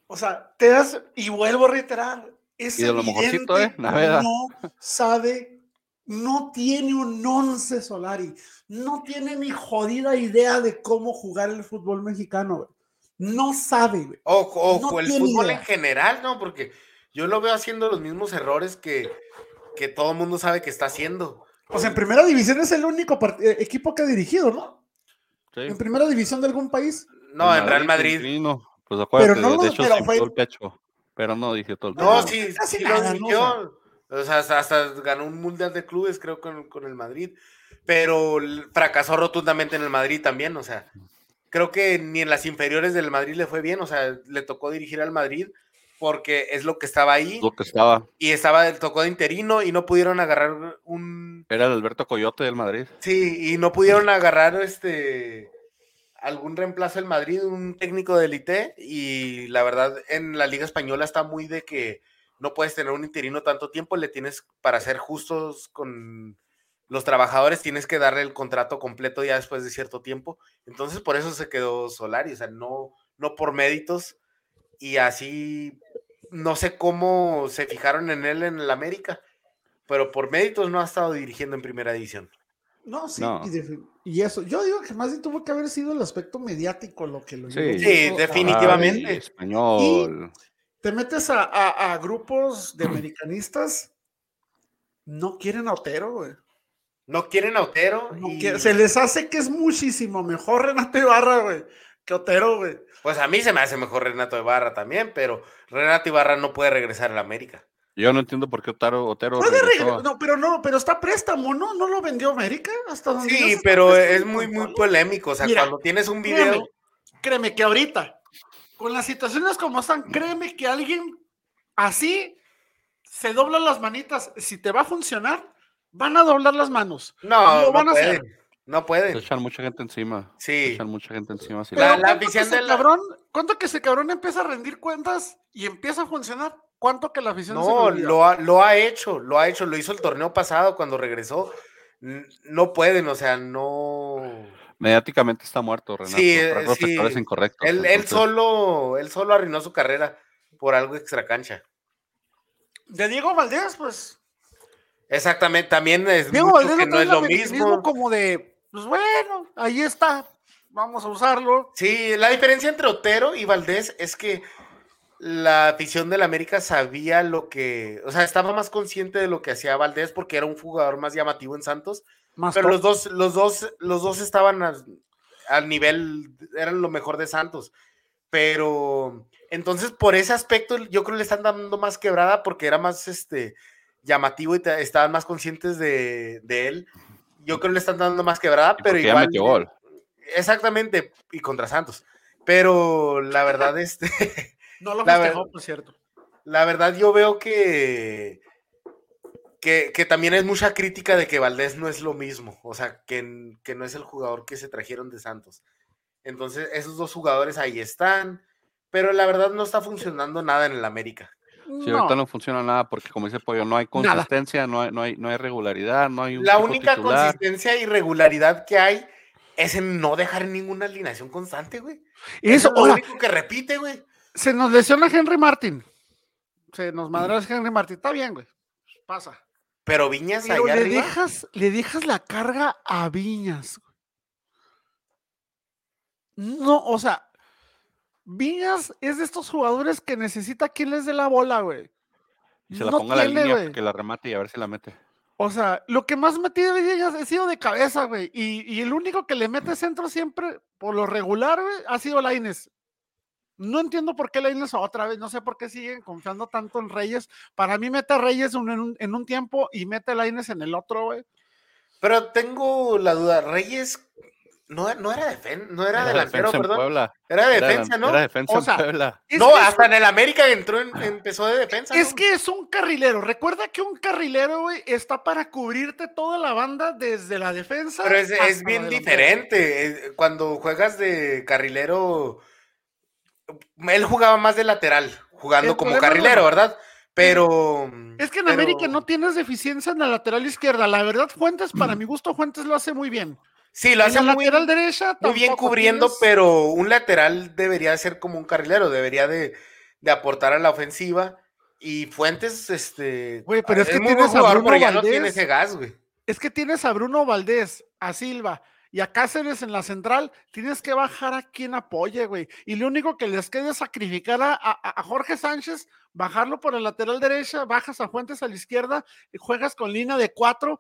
o sea, te das, y vuelvo a reiterar, es Y de lo mejorcito, evidente ¿eh? Naveda. que no sabe, no tiene un once Solari, no tiene ni jodida idea de cómo jugar el fútbol mexicano, güey. No sabe, güey. O, o No el fútbol idea. en general, ¿no? Porque yo lo veo haciendo los mismos errores que, que todo el mundo sabe que está haciendo. O sea, en primera división es el único eh, equipo que ha dirigido, ¿no? Sí. En primera división de algún país. No, El en Real Madrid. interino, Pues acuérdate, no de- hecho pero fue- el pecho, pero no dije todo el No, tiempo. sí, sí nada, lo ¿no? dirigió. O sea, hasta, hasta ganó un mundial de clubes, creo, con, con el Madrid. Pero fracasó rotundamente en el Madrid también. O sea, creo que ni en las inferiores del Madrid le fue bien. O sea, le tocó dirigir al Madrid porque es lo que estaba ahí. Lo que estaba, Y estaba, tocó de interino y no pudieron agarrar un. era el Alberto Coyote del Madrid. Sí, y no pudieron agarrar este algún reemplazo del Madrid, un técnico del IT, y la verdad en la Liga Española está muy de que no puedes tener un interino tanto tiempo, le tienes, para ser justos con los trabajadores, tienes que darle el contrato completo ya después de cierto tiempo. Entonces por eso se quedó Solari, o sea, no, no por méritos, y así no sé cómo se fijaron en él en el América, pero por méritos no ha estado dirigiendo en primera división. No, sí. No. Y, y eso, yo digo que más bien tuvo que haber sido el aspecto mediático lo que lo Sí. Sí, definitivamente. Ay, español. te metes a, a- a grupos de americanistas, no quieren a Otero, güey. No quieren a Otero. No y, quieren- se les hace que es muchísimo mejor Renato Ibarra, güey, que Otero, güey. Pues a mí se me hace mejor Renato Ibarra también, pero Renato Ibarra no puede regresar a la América. Yo no entiendo por qué Otero, Otero regresó. No, pero no, pero está a préstamo, ¿no? ¿No lo vendió América? Hasta donde Sí, pero es muy, muy polémico. O sea, Mira, cuando tienes un video. créeme que ahorita, con las situaciones como están, créeme que alguien así se dobla las manitas. Si te va a funcionar, van a doblar las manos. No, no van a hacer. No Se pueden. echan mucha gente encima. Se Sí. echan mucha gente encima. sí. La- Pero la ¿cuánto que afición ese de la- cabrón, ¿cuánto que ese cabrón empieza a rendir cuentas y empieza a funcionar? ¿Cuánto que la afición se No, lo ha, lo ha hecho, lo ha hecho, lo hizo el torneo pasado cuando regresó. No pueden, o sea, no. Mediáticamente está muerto, Renato. Sí, sí. incorrectos. Él, solo, él solo arruinó su carrera por algo extra cancha. De Diego Valdés, pues. Exactamente, también es Diego mucho Valdés que no es lo mismo. como de, pues bueno, ahí está, vamos a usarlo. Sí, la diferencia entre Otero y Valdés es que la afición del América sabía lo que, o sea, estaba más consciente de lo que hacía Valdés porque era un jugador más llamativo en Santos, Más pero top. los dos, los dos, los dos estaban al, nivel, eran lo mejor de Santos. Pero entonces por ese aspecto yo creo que le están dando más quebrada porque era más este llamativo y te- estaban más conscientes de, de él. Yo creo que le están dando más quebrada, pero ya igual. metió gol. Exactamente, y contra Santos. Pero la verdad, este, no lo festejó, ver- por cierto. la verdad yo veo que, que, que también es mucha crítica de que Valdés no es lo mismo, o sea, que, que no es el jugador que se trajeron de Santos. Entonces, esos dos jugadores ahí están, pero la verdad no está funcionando nada en el América. Sí, ahorita no funciona nada porque, como dice Pollo, no hay consistencia, no hay, no, hay, no hay regularidad, no hay un La única titular. consistencia y regularidad que hay es en no dejar ninguna alineación constante, güey. Eso, es lo único que repite, güey. se nos lesiona Henry Martin. Se nos madra Henry Martin. Está bien, güey. Pasa. Pero Viñas Pero allá le arriba. dejas, le dejas la carga a Viñas. No, o sea, Viñas es de estos jugadores que necesita quien les dé la bola, güey. Y se la No ponga a la línea güey. que la remate y a ver si la mete. O sea, lo que más metido de Viñas ha sido de cabeza, güey. Y, y el único que le mete centro siempre, por lo regular, güey, ha sido Laines. No entiendo por qué Laines otra vez, no sé por qué siguen confiando tanto en Reyes. Para mí mete a Reyes un- en un, en un tiempo y mete a Laines en el otro, güey. Pero tengo la duda, Reyes no, no era defen no era, delantero, defensa en perdón. Puebla. Era defensa, ¿no? Era defensa O sea, en Puebla. Es no, hasta en el América entró en- empezó de defensa. Es ¿no? que es un carrilero. Recuerda que un carrilero, güey, está para cubrirte toda la banda desde la defensa. Pero es, bien diferente. eh, Cuando juegas de carrilero, él jugaba más de lateral, jugando El como carrilero, ¿verdad? Pero. Es que en pero- América no tienes deficiencia en la lateral izquierda. La verdad, Fuentes, para mi gusto, Fuentes lo hace muy bien. Sí, lo hace la muy, lateral derecha muy bien cubriendo, tienes- pero un lateral debería ser como un carrilero, debería de, de aportar a la ofensiva. Y Fuentes, este. Güey, pero es que muy tienes buen a Bruno pero ya no tiene Valdés. ese gas, güey. Es que tienes a Bruno Valdés, a Silva y a Cáceres en la central. Tienes que bajar a quien apoye, güey. Y lo único que les queda es sacrificar a, a- a Jorge Sánchez, bajarlo por el lateral derecha, bajas a Fuentes a la izquierda, y juegas con línea de cuatro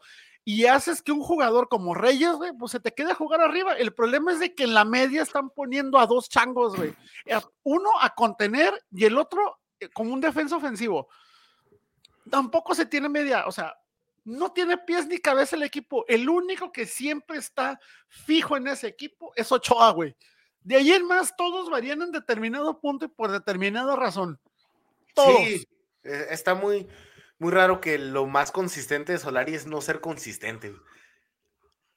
y haces que un jugador como Reyes, güey, pues se te quede a jugar arriba. El problema es de que en la media están poniendo a dos changos, güey. Eh, Uno a contener y el otro eh, como un defensa ofensivo. Tampoco se tiene media, o sea, no tiene pies ni cabeza el equipo. El único que siempre está fijo en ese equipo es Ochoa, güey. De ahí en más, todos varían en determinado punto y por determinada razón. Todos. Sí, eh, está muy, muy raro que lo más consistente de Solari es no ser consistente.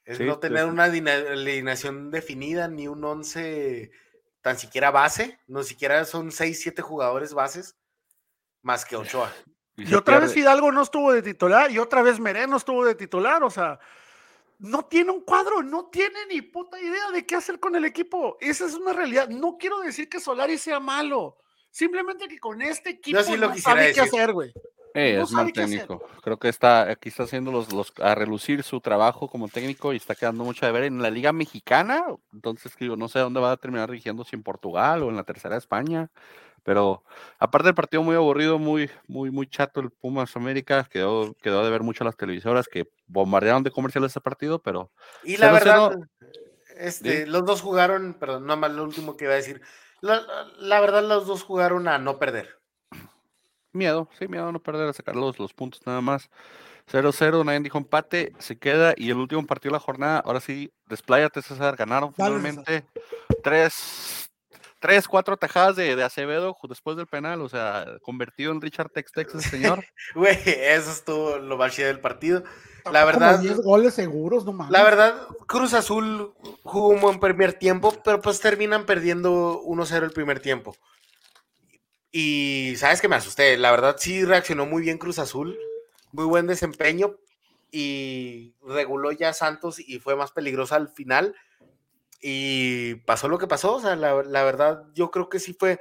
Es Sí, no tener sí. una alineación definida, ni un 11 tan siquiera base, no siquiera son 6, 7 jugadores bases, más que Ochoa. Y otra vez. Hidalgo no estuvo de titular y otra vez Mereno estuvo de titular, o sea, no tiene un cuadro, no tiene ni puta idea de qué hacer con el equipo. Esa es una realidad. No quiero decir que Solari sea malo, simplemente que con este equipo sí lo no sabe qué hacer, güey. Eh, no es mal técnico. Creo que está aquí está haciendo los, los a relucir su trabajo como técnico y está quedando mucho de ver en la Liga Mexicana. Entonces, digo, no sé dónde va a terminar dirigiendo, si en Portugal o en la tercera España. Pero aparte del partido muy aburrido, muy, muy, muy chato el Pumas América, quedó, quedó de ver mucho a las televisoras que bombardearon de comerciales ese partido, pero Y la 0-0, verdad, este, ¿sí? los dos jugaron, perdón, nada más lo último que iba a decir. La, la verdad, los dos jugaron a no perder. Miedo, sí, miedo a no perder, a sacar los, los puntos nada más. 0-0, nadie dijo empate, se queda y el último partido de la jornada, ahora sí, despláyate César, ganaron Dale, finalmente. Tres, tres, cuatro tajadas de, de, Acevedo después del penal, o sea, convertido en Richard Tex Tex el señor. Güey, eso estuvo lo más chido del partido. La verdad. 10 goles seguros, no mames. La verdad, Cruz Azul jugó un buen primer tiempo, pero pues terminan perdiendo 1-0 el primer tiempo. Y sabes que me asusté. La verdad, sí reaccionó muy bien Cruz Azul. Muy buen desempeño. Y reguló ya Santos y fue más peligrosa al final. Y pasó lo que pasó. O sea, la, la verdad, yo creo que sí fue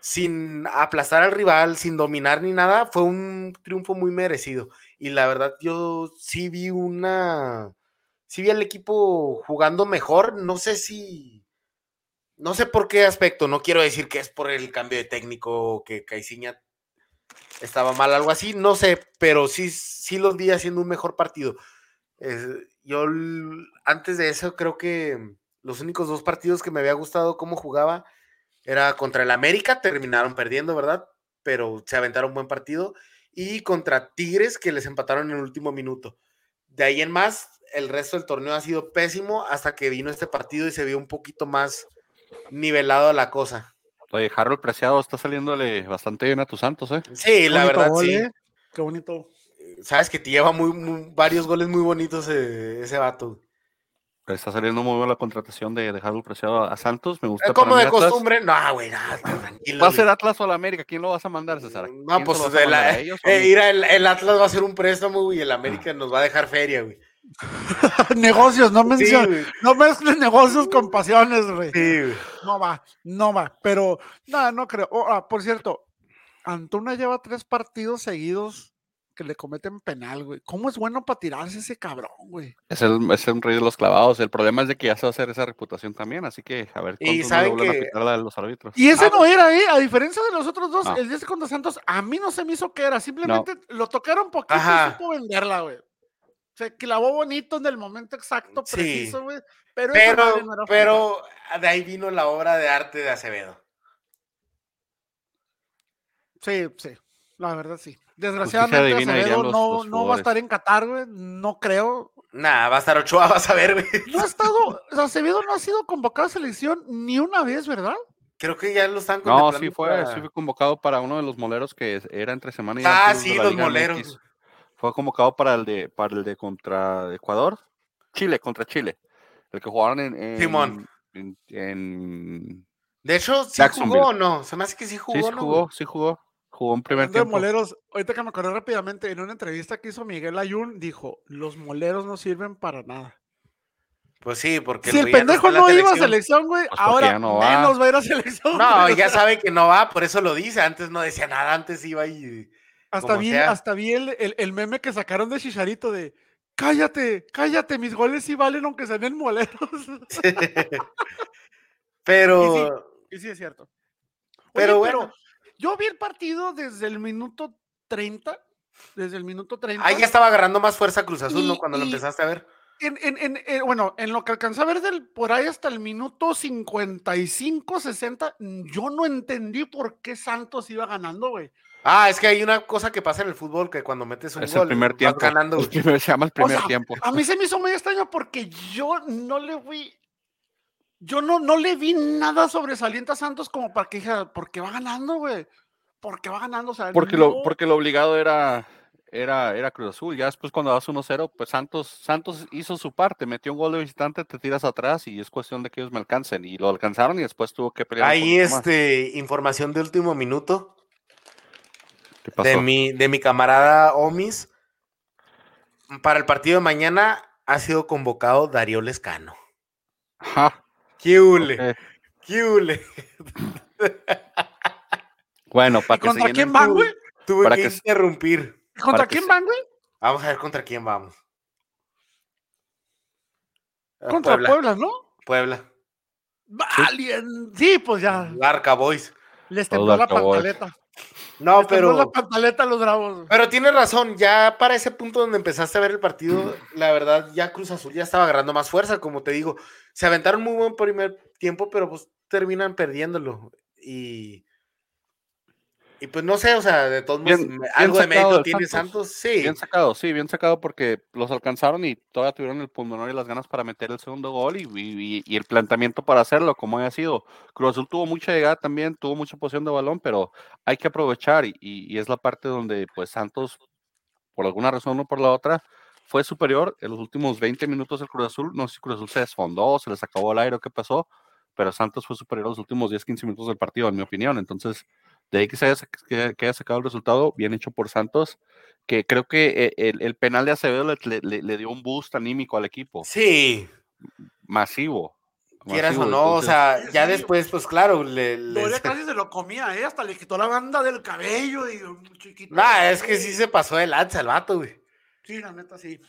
sin aplastar al rival, sin dominar ni nada, fue un triunfo muy merecido. Y la verdad, yo sí vi una. Sí vi al equipo jugando mejor. No sé si. No sé por qué aspecto. No quiero decir que es por el cambio de técnico que Caiciña estaba mal, algo así. No sé, pero sí, sí los vi haciendo un mejor partido. yo antes de eso creo que los únicos dos partidos que me había gustado cómo jugaba era contra el América, terminaron perdiendo, ¿verdad? Pero se aventaron un buen partido. Y contra Tigres, que les empataron en el último minuto. De ahí en más, el resto del torneo ha sido pésimo hasta que vino este partido y se vio un poquito más nivelado la cosa. Oye, Harold Preciado está saliéndole bastante bien a tus Santos, ¿eh? Sí, la verdad, sí. ¿eh? Qué bonito. Sabes que te lleva muy, varios goles muy bonitos ese, ese vato. Está saliendo muy buena la contratación de dejarlo preciado a Santos. Me gusta. Como de costumbre. No, güey, tranquilo. ¿Va a ser Atlas o la América? ¿Quién lo vas a mandar, César? No, pues el, Atlas va a ser un préstamo, y el América nos va a dejar feria, güey. negocios, no menciones, no mezcles negocios con pasiones, güey. Sí, no va, no va. Pero, nada, no creo. Oh, ah, por cierto, Antuna lleva tres partidos seguidos que le cometen penal, güey. ¿Cómo es bueno para tirarse ese cabrón, güey? Es, el, es un rey de los clavados. El problema es de que ya se va a hacer esa reputación también, así que a ver y saben que... a los árbitros. Y ese ah, no era, ¿eh? A diferencia de los otros dos, el 10 contra Santos, a mí no se me hizo que era. Simplemente lo tocaron poquito y supo venderla, güey. Se clavó bonito en el momento exacto, preciso, güey. Pero, pero, pero de ahí vino la obra de arte de Acevedo. Sí, sí, la verdad sí. Desgraciadamente, Acevedo no, no va a estar en Qatar, güey. No creo. Nah, va a estar Ochoa, vas a ver, güey. No ha estado, Acevedo no ha sido convocado a selección ni una vez, ¿verdad? Creo que ya lo están No, sí fue, sí fue convocado para uno de los moleros que era entre semana y Ah, sí, los moleros. Fue convocado para el de, para el de contra Ecuador. Chile, contra Chile. El que jugaron en. Simón. En, De hecho, ¿sí jugó o no? Se me hace que sí jugó. Sí, jugó, sí jugó. Jugó un primer tiempo. moleros, ahorita que me acordé rápidamente, en una entrevista que hizo Miguel Ayun, dijo, los moleros no sirven para nada. Pues sí, porque... Si el pendejo no, iba a selección, güey, pues ahora menos va. a ir a selección. No, ya sabe que no va, por eso lo dice. Antes no decía nada, antes iba y... Hasta vi, hasta vi el, el, meme que sacaron de Chicharito de cállate, cállate, mis goles sí valen aunque sean en moleros. pero... Y sí, es cierto. pero bueno... Yo vi el partido desde el minuto 30. Desde el minuto 30. Ahí ya estaba agarrando más fuerza Cruz Azul, ¿no? Cuando lo empezaste a ver. En, bueno, en lo que alcanzé a ver del, por ahí hasta el minuto 55, 60, yo no entendí por qué Santos iba ganando, güey. Ah, es que hay una cosa que pasa en el fútbol que cuando metes un gol, el primer tiempo. ganando. se llama el primer tiempo. A mí se me hizo muy extraño porque yo no le fui yo no, no le vi nada sobresaliente a Santos como para que dijera, porque va ganando, güey. Porque va ganando, o sea, porque, lo, porque lo obligado era, era, era Cruz Azul. Ya después cuando vas 1-0, pues Santos, Santos hizo su parte, metió un gol de visitante, te tiras atrás y es cuestión de que ellos me alcancen. Y lo alcanzaron y después tuvo que pelear. Ahí este, información de último minuto. De mi, de mi camarada Omis. Para el partido de mañana ha sido convocado Darío Lescano. Ajá. ¡Qué hule! ¡Qué Bueno, para que ¿Contra quién van, güey? Tuve para que, interrumpir. ¿Contra quién van, güey? Vamos a ver contra quién vamos. Contra Puebla, ¿no? Puebla. Valien. Sí, pues ya. Arca Boys. Les tembló la pantaleta. No, pero. la pantaleta los bravos. Pero tienes razón, ya para ese punto donde empezaste a ver el partido, la verdad, ya Cruz Azul ya estaba agarrando más fuerza, como te digo. Se aventaron muy buen primer tiempo, pero pues terminan perdiéndolo. Y. Y pues no sé, o sea, de todos modos, algo de mérito tiene Santos. Santos, sí. Bien sacado, sí, bien sacado porque los alcanzaron y todavía tuvieron el pulmón y las ganas para meter el segundo gol y, y- y el planteamiento para hacerlo, como haya sido. Cruz Azul tuvo mucha llegada también, tuvo mucha posición de balón, pero hay que aprovechar y, y- es la parte donde pues Santos, por alguna razón o por la otra, fue superior en los últimos 20 minutos del Cruz Azul. No sé si Cruz Azul se desfondó, se les acabó el aire o qué pasó, pero Santos fue superior los últimos 10-15 minutos del partido, en mi opinión. Entonces, de ahí que se haya, sac- que, que haya sacado el resultado, bien hecho por Santos, que creo que eh, el, el penal de Acevedo le, le- le- le dio un boost anímico al equipo, Sí, masivo. quieras o no, o sea, ya después, pues claro, le, casi se lo comía, ¿eh? Hasta le quitó la banda del cabello y un chiquito. Nah, es que sí se pasó de lanza el vato, güey. Sí, la neta, sí.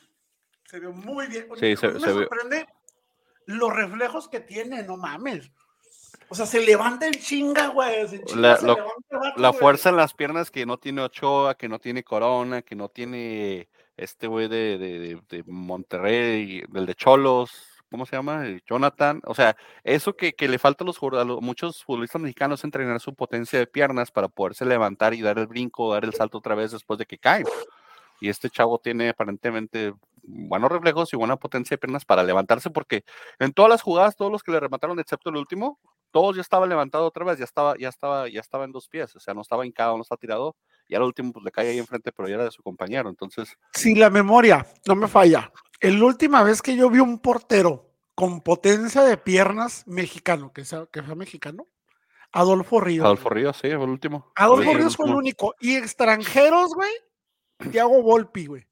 Se vio muy bien. Sí, A se- mí me se vio- sorprende los reflejos que tiene, no mames. O sea, se levanta en chinga, güey. en chinga La- se lo- levanta el vato, la güey. fuerza en las piernas que no tiene Ochoa, que no tiene Corona, que no tiene este güey de, de- de- Monterrey, del de Cholos, ¿cómo se llama? Jonathan. O sea, eso que, que le falta a, los, a los- muchos futbolistas mexicanos entrenar su potencia de piernas para poderse levantar y dar el brinco, dar el salto otra vez después de que caen. Y este chavo tiene aparentemente buenos reflejos y buena potencia de piernas para levantarse, porque en todas las jugadas, todos los que le remataron, excepto el último, todos ya estaban levantados otra vez, ya estaba, ya estaba, ya estaba en dos pies, o sea, no estaba hincado, no estaba tirado, y al último pues le cae ahí enfrente, pero ya era de su compañero, entonces, Si la memoria no me falla, la última vez que yo vi un portero con potencia de piernas mexicano, que sea, que sea mexicano, Adolfo Ríos. Adolfo. Ríos, sí, fue el último. Adolfo Ríos fue el único. Y extranjeros, güey, Thiago Volpi, güey. Sí.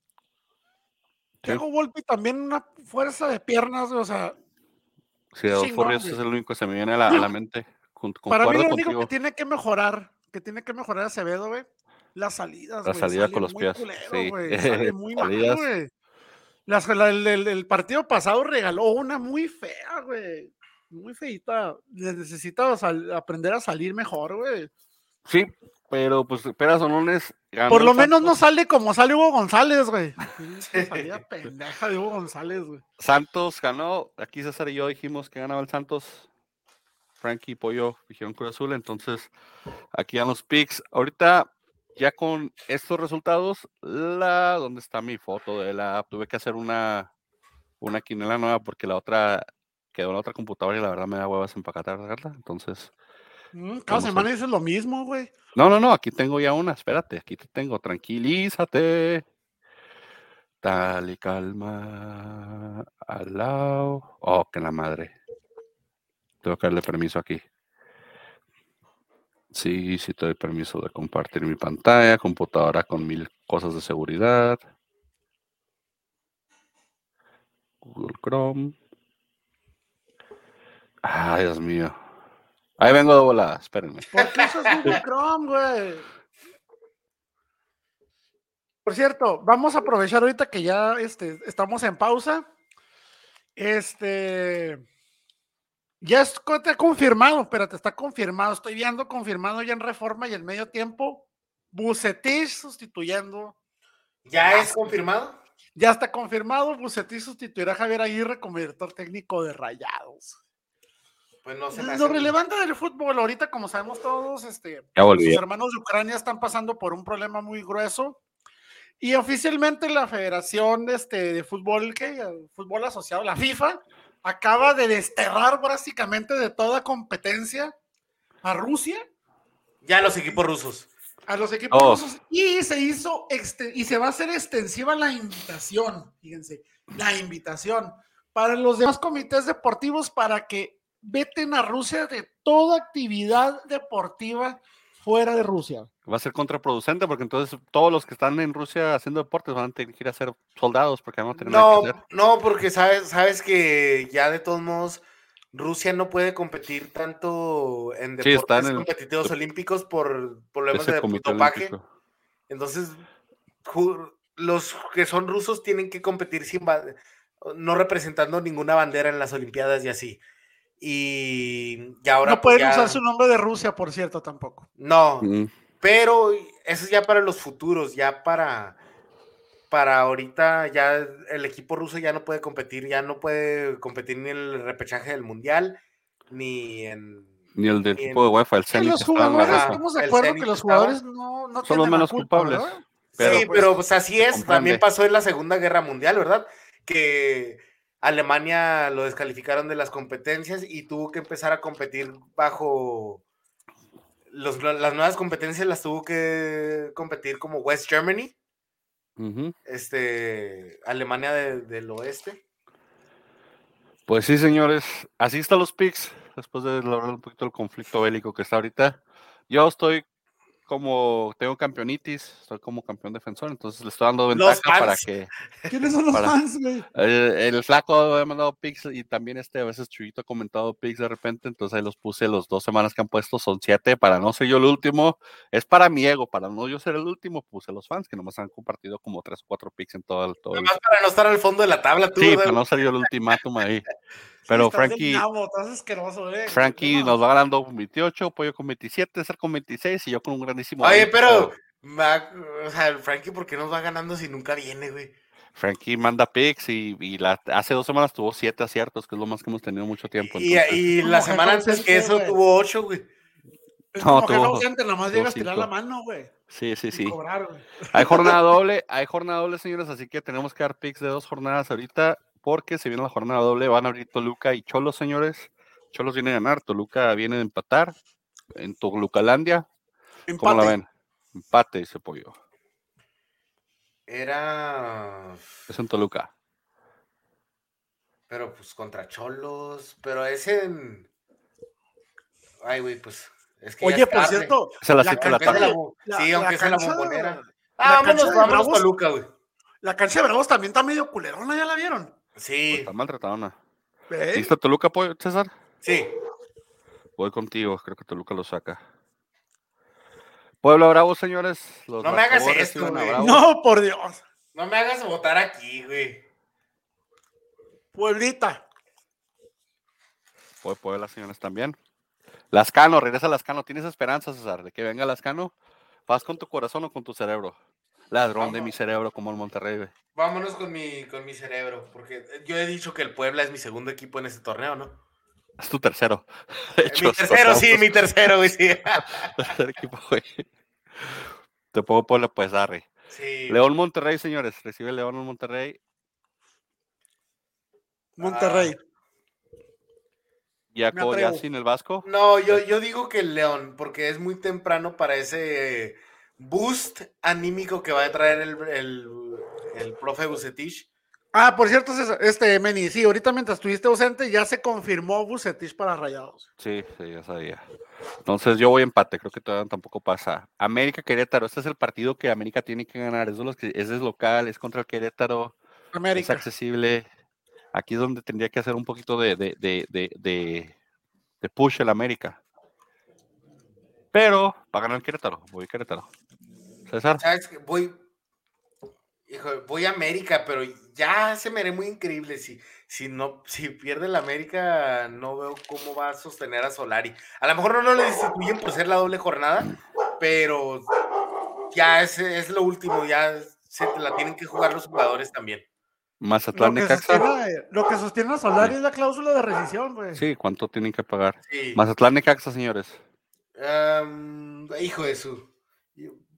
Thiago Volpi también una fuerza de piernas, o sea, Sí, Adolfo Ríos es el único que se me viene a la, a la mente. Con, para mí lo único contigo. que tiene que mejorar, que tiene que mejorar Acevedo, güey, las salidas, La güey. salida con los pies, culero, sí. Sale muy mal, güey. El, el- el partido pasado regaló una muy fea, güey. Muy feita. Necesita sal- aprender a salir mejor, güey. Sí, pero pues Peras Sonones ganó Por lo menos no sale como sale Hugo González, güey. Salida pendeja de Hugo González, güey. Santos ganó, aquí César y yo dijimos que ganaba el Santos. Frankie y Pollo dijeron Cruz Azul, entonces aquí dan los picks. Ahorita, ya con estos resultados, la ¿dónde está mi foto de la app? Tuve que hacer una, una quinela nueva porque la otra quedó en la otra computadora y la verdad me da huevas empacatarla. Entonces, Cada Vamos a- semana dices lo mismo, güey. no, no, no, aquí tengo ya una, espérate, aquí te tengo, tranquilízate. Dale calma, al lado. Oh, que la madre. Tengo que darle permiso aquí. Sí, sí te doy permiso de compartir mi pantalla, computadora con mil cosas de seguridad. Google Chrome. Ay, Dios mío. Ahí vengo de volada, espérenme. ¿Por qué usas Google Chrome, güey? Por cierto, vamos a aprovechar ahorita que ya este, estamos en pausa. Este. Ya es- está confirmado, espérate, está confirmado. Estoy viendo confirmado ya en reforma y en medio tiempo. Bucetich sustituyendo. ¿Ya es confirmado? Ya está confirmado. Bucetich sustituirá a Javier Aguirre como director técnico de Rayados. Pues no se me hace. Lo relevante del fútbol ahorita, como sabemos todos, este, sus hermanos de Ucrania están pasando por un problema muy grueso. Y oficialmente la Federación este, de Fútbol, que Fútbol Asociado, la FIFA, acaba de desterrar básicamente de toda competencia a Rusia, Ya los equipos rusos. a los equipos Oh. rusos, y se hizo exte- y se va a hacer extensiva la invitación, fíjense, la invitación para los demás comités deportivos para que veten a Rusia de toda actividad deportiva fuera de Rusia. Va a ser contraproducente porque entonces todos los que están en Rusia haciendo deportes van a tener que ir a ser soldados porque van a tener No, que hacer. no, porque sabes, sabes que ya de todos modos Rusia no puede competir tanto en Sí, deportes en el- competitivos olímpicos por problemas de dopaje. Entonces, los que son rusos tienen que competir sin no representando ninguna bandera en las Olimpiadas y así. Y, y ahora no pues, pueden ya- usar su nombre de Rusia, por cierto, tampoco. No, Mm, pero eso es ya para los futuros, ya para para ahorita ya el equipo ruso ya no puede competir, ya no puede competir ni en el repechaje del mundial ni en Ni el del Ni equipo de UEFA, el Zenit. los jugadores, estamos de acuerdo que los jugadores no, no Son los menos culpa, culpables. sí, pues, pero pues así es. comprende. También pasó en la Segunda Guerra Mundial, ¿verdad? Que Alemania lo descalificaron de las competencias y tuvo que empezar a competir bajo los- las nuevas competencias las tuvo que competir como West Germany, este Alemania de- del oeste. Pues sí, señores, así están los picks, después de hablar un poquito del conflicto bélico que está ahorita. Yo estoy como, tengo campeonitis, estoy como campeón defensor, entonces le estoy dando ventaja para que ¿Quiénes son los Para- fans, güey? el flaco ha mandado picks y también este, a veces Chuyito ha comentado picks de repente, entonces ahí los puse los dos semanas que han puesto, son siete, para no ser yo el último, es para mi ego, para no yo ser el último, puse los fans que nomás han compartido como tres o cuatro picks en todo el... Todo el- Nomás para no estar al fondo de la tabla, tú. Sí, ¿verdad? para no ser yo el ultimátum ahí. Pero Frankie, nabo, asqueroso, eh. Frankie No. nos va ganando con 28, Pollo con 27, César con 26 y yo con un grandísimo. Oye, 20, pero, ma- o sea, el Frankie, ¿por qué nos va ganando si nunca viene, güey? Frankie manda picks y, y la, hace dos semanas tuvo siete aciertos, que es lo más que hemos tenido mucho tiempo. Y, y la semana antes que ausente, eso güey. tuvo ocho, güey. Es No, como tuvo- ausente, nada más tuvo llega a tirar la mano, güey. Sí, sí, sí. Cobrar, güey. Hay jornada doble, hay jornada doble, señores, así que tenemos que dar picks de dos jornadas ahorita, porque si viene la jornada doble, van a abrir Toluca y Cholos, señores. Cholos viene a ganar, Toluca viene de empatar en Tolucalandia. ¿Cómo la Empate. ven? Empate, dice Pollo. Era. Es en Toluca. Pero pues contra Cholos. Pero es en. Ay, güey, pues. Es que Oye, por tarde. cierto, Es a las la 7 de la Aunque sea tarde. la sí, la aunque sea la bombonera. la Ah, vámonos, cancha de vámonos Bravos- Toluca, güey. la cancha de Bravos también está medio culerona, ¿ya la vieron? Pues Sí, está maltratadona. ¿Eh? ¿Listo Toluca, César? sí. Voy contigo, creo que Toluca lo saca. Puebla Bravo, señores. Los No me hagas esto, güey. No, por Dios. No me hagas votar aquí, güey. Pueblita. Fue Puebla, señores, también. Lascano, regresa Lascano. ¿Tienes esperanza, César, de que venga Lascano? ¿Vas con tu corazón o con tu cerebro? Ladrón de mi cerebro, como el Monterrey. güey. Vámonos con mi, con mi cerebro. Porque yo he dicho que el Puebla es mi segundo equipo en este torneo, ¿no? Es tu tercero. De mi tercero, sí, mi tercero, güey, sí. tercer equipo, güey. Te pongo Puebla, pues, arre. sí. León Monterrey, señores. Recibe León en Monterrey. Monterrey. Yaco atrevo. Yacin, el Vasco. No, yo, yo digo que el León, porque es muy temprano para ese boost anímico que va a traer el, el, el profe Bucetich. Ah, por cierto, este, Meni, sí, ahorita mientras estuviste ausente ya se confirmó Bucetich para Rayados. Sí, sí, ya sabía. Entonces yo voy empate, creo que todavía tampoco pasa. América Querétaro, este es el partido que América tiene que ganar. Es, de los que, es local, es contra el Querétaro, es América. accesible. Aquí es donde tendría que hacer un poquito de, de, de, de, de- de push el América. Pero para ganar el Querétaro, voy Querétaro. César, ¿Sabes qué? Voy. Hijo, voy a América, pero ya se me haré muy increíble. Si, si no, si pierde la América, no veo cómo va a sostener a Solari. A lo mejor no lo destituyen por ser la doble jornada, pero ya es, es lo último, ya se la tienen que jugar los jugadores también. Lo Mazatlán que, sostiene, lo que sostiene a Solari es la cláusula de rescisión, güey. Sí, ¿cuánto tienen que pagar? Sí. Mazatlán Necaxa, señores. Am, hijo de su.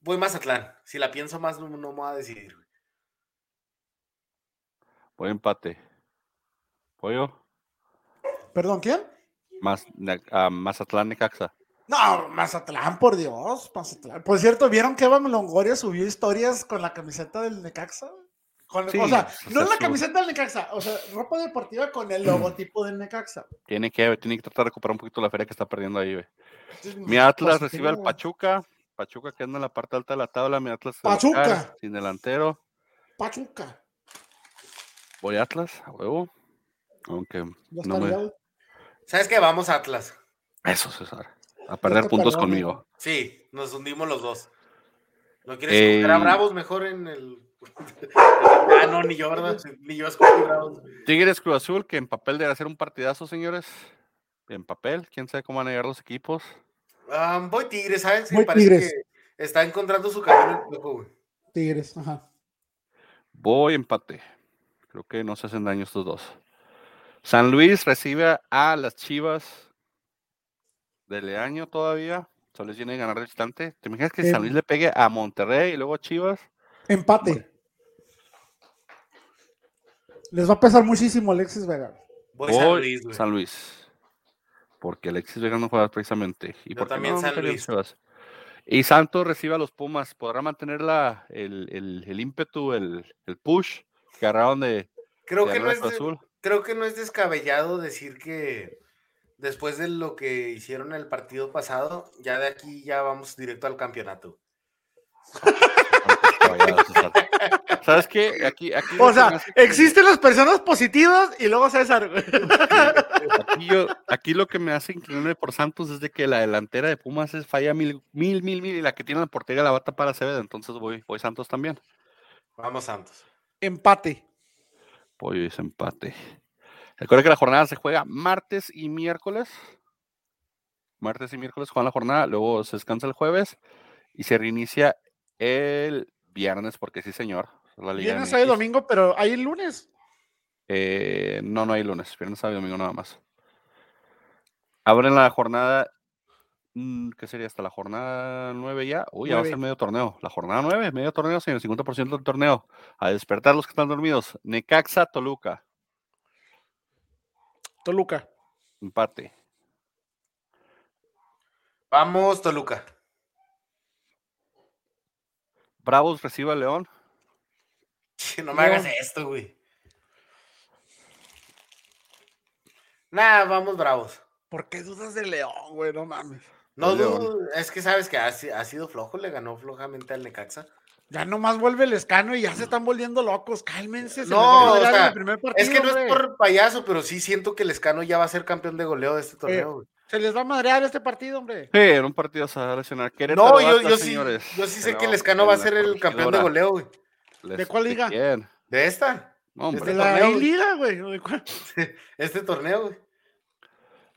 Voy Mazatlán. Si la pienso más, no, no me voy a decidir. güey. Voy empate. Pollo, ¿Perdón, quién? más, ah, Mazatlán Necaxa. No, Mazatlán, por Dios, Mazatlán. Por cierto, ¿vieron que Evan Longoria subió historias con la camiseta del Necaxa? Con- Sí, o sea, o no sea, la su- camiseta del Necaxa, o sea, ropa deportiva con el logotipo del Necaxa. Tiene que, tiene que tratar de recuperar un poquito la feria que está perdiendo ahí, güey. Mi Atlas pues, recibe al Pachuca. Pachuca que anda en la parte alta de la tabla. Mi Atlas. Pachuca. local, sin delantero. Pachuca. Voy Atlas, a huevo. Aunque no me... ¿Sabes qué? Vamos a Atlas. Eso, César. A perder puntos perdono. conmigo. Sí, nos hundimos los dos. ¿No quieres Eh, a Bravos mejor en el. ah, no, ni yo, ¿verdad? Ni yo. Tigres Cruz Azul, que en papel debe ser un partidazo, señores. En papel, quién sabe cómo van a llegar los equipos. Voy Tigres, ¿sabes? Voy Me parece Tigres. que está encontrando su camino el güey. Tigres, ajá. Voy empate. Creo que no se hacen daño estos dos. San Luis recibe a las Chivas de Leaño todavía. San Luis viene a ganar de visitante. ¿Te imaginas que San Luis le pegue a Monterrey y luego a Chivas? Empate. Les va a pesar muchísimo Alexis Vega. Voy, San Luis, San Luis. Porque Alexis Vega no juega precisamente. Y Yo también San Luis. Y Santos recibe a los Pumas. ¿Podrá mantener la, el, el, ímpetu, el, el, push que agarraron de, creo que no es Creo que no es descabellado decir que después de lo que hicieron el partido pasado, ya de aquí ya vamos directo al campeonato. ¿Sabes qué? Aquí, aquí o sea, existen las personas positivas y luego César. Aquí, aquí lo que me hace inclinarme por Santos es de que la delantera de Pumas es falla mil, mil, mil, mil y la que tiene la portería la bata para Acevedo, entonces voy, voy Santos también. Vamos Santos. Empate. Pollo ese empate. Recuerda que la jornada se juega martes y miércoles. Martes y miércoles juegan la jornada, luego se descansa el jueves y se reinicia el viernes, porque sí, señor. viernes, sábado y domingo, pero ¿hay el lunes? Eh, no, no hay lunes. Viernes, sábado y domingo nada más. Abren la jornada. Mm, ¿Qué sería hasta la jornada 9 ya? Uy, ya va a ser medio torneo. La jornada 9, medio torneo, señor, 50% del torneo. A despertar los que están dormidos. Necaxa, Toluca. Toluca. Empate. Vamos, Toluca. Bravos recibe a León. No me hagas esto, güey. Nada, vamos Bravos. ¿Por qué dudas de León, güey? No mames. No dudo, es que sabes que ha, sido flojo, le ganó flojamente al Necaxa. Ya nomás vuelve el escano y ya se están volviendo locos. Cálmense. no, es que no es por payaso, pero sí siento que el escano ya va a ser campeón de goleo de este eh, torneo, güey. Se les va a madrear este partido, hombre. Sí, en un partido se va a lesionar. no, yo, yo sí, yo sí sé que el Escano va a ser el campeón de goleo, güey. ¿De cuál liga? ¿De esta? No, hombre. De la liga, güey. Este torneo, güey.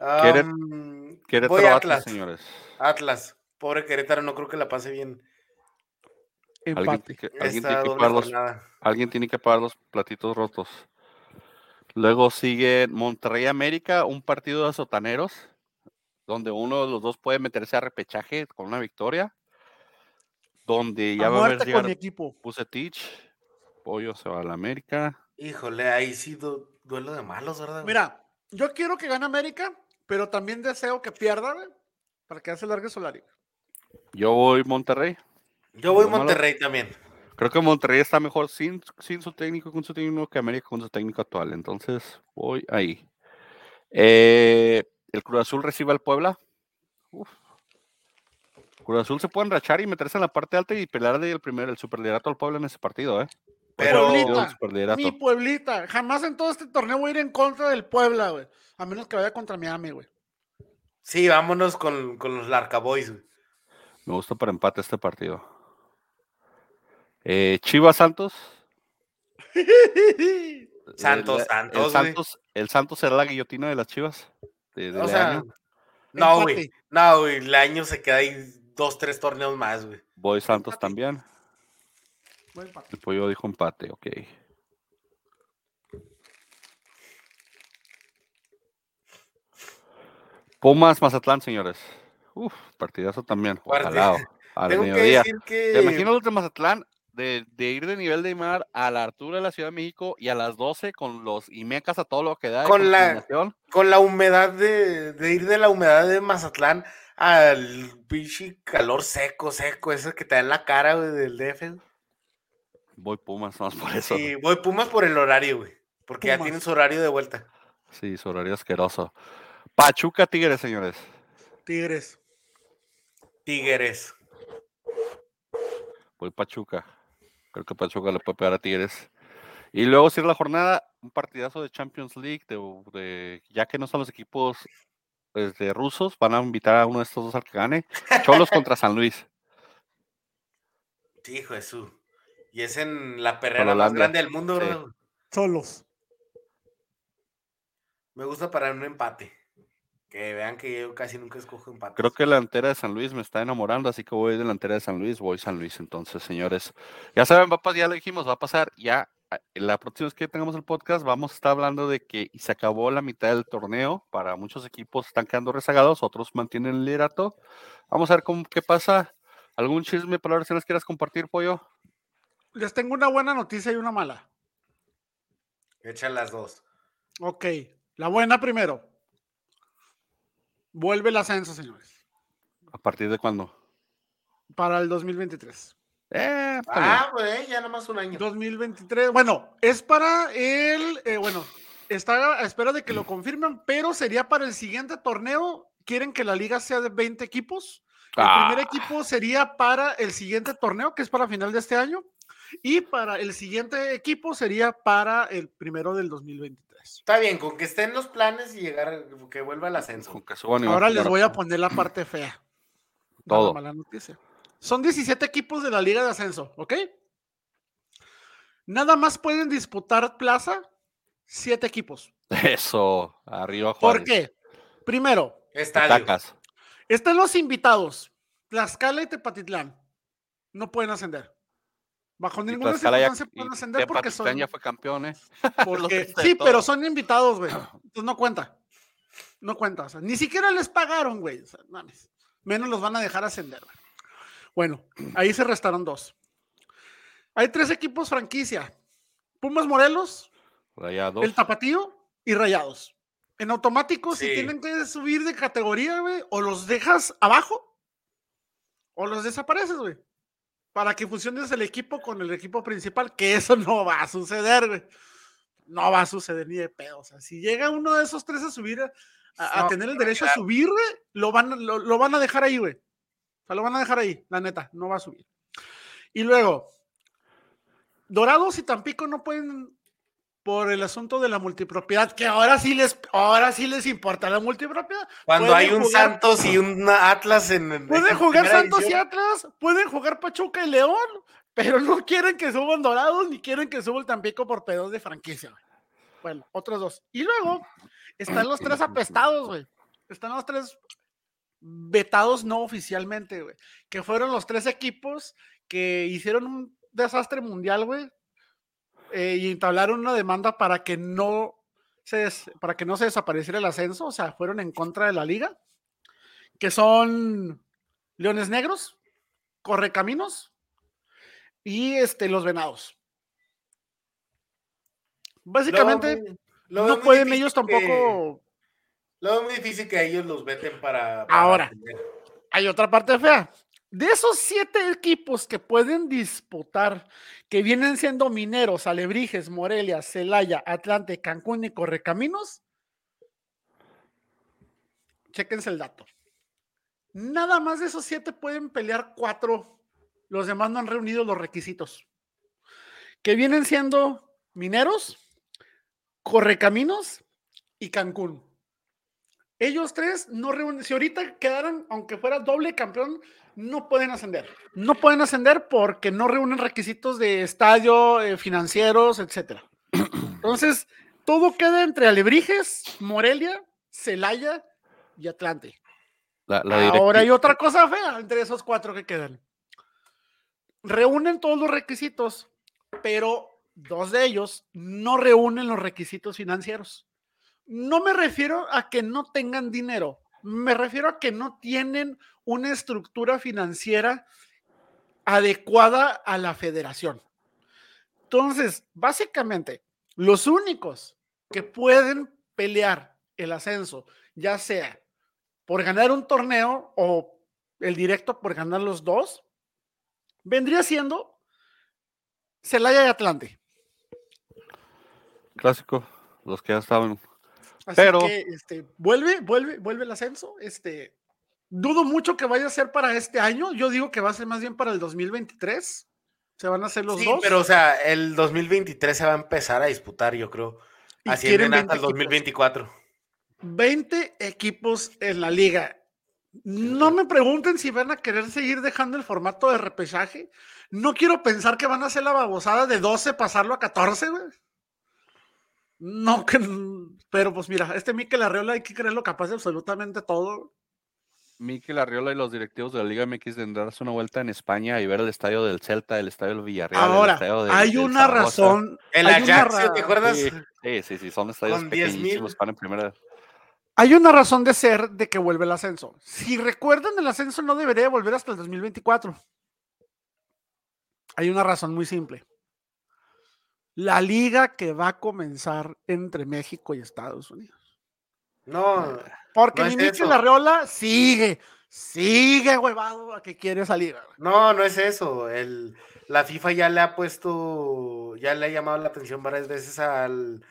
Um, Querétaro, voy Atlas, señores. Atlas. Pobre Querétaro, no creo que la pase bien. Alguien, tiene que, alguien, tiene que pagar los, alguien tiene que pagar los platitos rotos. Luego sigue Monterrey América, un partido de sotaneros donde uno de los dos puede meterse a repechaje con una victoria, donde ya va a haber con mi equipo. Pollo se va a la América. Híjole, ahí sí duelo de malos, ¿verdad? Mira, yo quiero que gane América, pero también deseo que pierda, para que hace largue Solari. Yo voy Monterrey. Yo voy Monterrey también. Creo que Monterrey está mejor sin, sin su técnico con su técnico que América con su técnico actual. Entonces voy ahí. Eh, el Cruz Azul recibe al Puebla. Uf. Cruz Azul se puede enrachar y meterse en la parte alta y pelear del primer, el superliderato al Puebla en ese partido, ¿eh? Pero mi Pueblita, jamás en todo este torneo voy a ir en contra del Puebla, güey. A menos que vaya contra Miami, güey. Sí, vámonos con, los Larcaboys, güey. Me gusta para empate este partido. Eh, Chivas Santos. Santos, Santos. El, Santos, el Santos será la guillotina de las Chivas o sea, No, güey. No, güey. El año se queda ahí dos, tres torneos más, güey. Voy Santos también. El pollo dijo empate, ok. Pumas Mazatlán, señores. Uf, partidazo también. Ojalá. Al mediodía. Que... ¿Te imaginas los de Mazatlán de, ir de nivel de mar a la altura de la Ciudad de México y a las 12 con los Imecas a todo lo que da. Con, la, con la humedad de, ir de la humedad de Mazatlán al pichi calor seco, seco, ese que te da en la cara, güey, del DF. Voy Pumas más por eso. Sí, voy Pumas por el horario, güey. Porque ya tienen su horario de vuelta. Sí, su horario asqueroso. Pachuca Tigres, señores. Tigres. Tigres. Voy Pachuca. Creo que Pachuca le puede pegar a Tigres. Y luego cierra la jornada, un partidazo de Champions League, de, ya que no son los equipos pues, de rusos, van a invitar a uno de estos dos al que gane. Cholos contra San Luis. Sí, Jesús. Y es en la perrera más grande del mundo, ¿verdad? Solos. Me gusta para un empate. Que vean que yo casi nunca escojo empate. Creo que la delantera de San Luis me está enamorando, así que voy delantera de San Luis, voy San Luis entonces, señores. Ya saben, va ya lo dijimos, va a pasar ya la próxima vez que tengamos el podcast vamos a estar hablando de que se acabó la mitad del torneo. Para muchos equipos están quedando rezagados, otros mantienen el liderato. Vamos a ver cómo, qué pasa. ¿Algún chisme, palabras que les quieras compartir, Pollo? Les tengo una buena noticia y una mala. Echan las dos. Ok, la buena primero. Vuelve el ascenso, señores. ¿A partir de cuándo? Para el 2023. Eh, ah, pues ya nomás un año. 2023. Bueno, es para el. Eh, bueno, está a espera de que lo confirmen, pero sería para el siguiente torneo. Quieren que la liga sea de 20 equipos. El primer Ah. equipo sería para el siguiente torneo, que es para final de este año. Y para el siguiente equipo sería para el primero del 2023. Está bien, con que estén los planes y llegar, que vuelva el ascenso. Con que suban y Ahora les voy a poner la parte fea. Todo. la mala noticia. Son 17 equipos de la Liga de Ascenso, ¿ok? Nada más pueden disputar plaza 7 equipos. Eso, arriba ¿Por Juárez. qué? Primero, Estadio. Están los invitados. Tlaxcala y Tepatitlán. No pueden ascender. Bajo ninguna circunstancia pueden ascender porque son. ya fue campeón, ¿eh? porque- sí, pero son invitados, güey. Entonces no cuenta. No cuenta. O sea, ni siquiera les pagaron, güey. O sea, mames. Menos los van a dejar ascender. güey. Bueno, ahí se restaron dos. Hay tres equipos franquicia. Pumas Morelos, Rayados. el Tapatío y Rayados. En automático, si tienen que subir de categoría, güey, o los dejas abajo o los desapareces, güey. Para que fusiones el equipo con el equipo principal, que eso no va a suceder, güey. No va a suceder ni de pedo. O sea, si llega uno de esos tres a subir, a, a- a No, tener el derecho a subir, güey, lo van, lo, lo van a dejar ahí, güey. O sea, lo van a dejar ahí, la neta, no va a subir. Y luego, Dorados y Tampico no pueden por el asunto de la multipropiedad, que ahora sí les, ahora sí les importa la multipropiedad. Cuando Pueden hay un jugar- Santos y un Atlas en. en Pueden jugar Santos y. Atlas, pueden jugar Pachuca y León, pero no quieren que suban Dorados ni quieren que suba el Tampico por pedos de franquicia. güey. Bueno, otros dos. Y luego están los tres apestados, güey. Están los tres vetados no oficialmente, güey. Que fueron los tres equipos que hicieron un desastre mundial, güey. Eh, y entablaron una demanda para que no se des- para que no se desapareciera el ascenso, o sea, fueron en contra de la liga, que son Leones Negros, Correcaminos y este, los Venados. Básicamente, no pueden ellos tampoco. Lo veo muy difícil que ellos los veten para. para Ahora. Hay otra parte fea. De esos siete equipos que pueden disputar, que vienen siendo Mineros, Alebrijes, Morelia, Celaya, Atlante, Cancún y Correcaminos, chéquense el dato. Nada más de esos siete pueden pelear cuatro. Los demás no han reunido los requisitos. Que vienen siendo Mineros, Correcaminos y Cancún. Ellos tres no reúnen. Si ahorita quedaran, aunque fuera doble campeón, no pueden ascender. No pueden ascender porque no reúnen requisitos de estadio, eh, financieros, etcétera. Entonces, todo queda entre Alebrijes, Morelia, Celaya y Atlante. La, la Ahora hay otra cosa fea entre esos cuatro que quedan. Reúnen todos los requisitos, pero dos de ellos no reúnen los requisitos financieros. No me refiero a que no tengan dinero, me refiero a que no tienen una estructura financiera adecuada a la federación. Entonces, básicamente, los únicos que pueden pelear el ascenso, ya sea por ganar un torneo o el directo por ganar los dos, vendría siendo Celaya y Atlante. Clásico, los que ya estaban. Así Pero- que este, vuelve, vuelve, vuelve el ascenso. Este, dudo mucho que vaya a ser para este año. Yo digo que va a ser más bien para el 2023. Se van a hacer los Sí, dos. pero o sea, el 2023 se va a empezar a disputar, yo creo. quieren hasta el 20 equipos. 2024. 20 equipos en la liga. No me pregunten si van a querer seguir dejando el formato de repechaje. No quiero pensar que van a hacer la babosada de 12 pasarlo a 14, güey. No, que, pero pues mira, este Mikel Arreola hay que creerlo capaz de absolutamente todo. Mikel Arriola y los directivos de la Liga MX de darse una vuelta en España y ver el estadio del Celta, el estadio del Villarreal. el Ahora, estadio del- hay una Zaragoza. razón. El Ajax, ra- ¿te acuerdas? Sí, sí, sí, sí, son estadios Con 10,000. pequeñísimos, están en primera. Hay una razón de ser de que vuelve el ascenso. Si recuerdan, el ascenso no debería volver hasta el 2024. Hay una razón muy simple. La liga que va a comenzar entre México y Estados Unidos. No, Porque No es Mikel eso. Arriola sigue, sigue huevado a que quiere salir. no, no es eso. El, la FIFA ya le ha puesto, ya le ha llamado la atención varias veces al,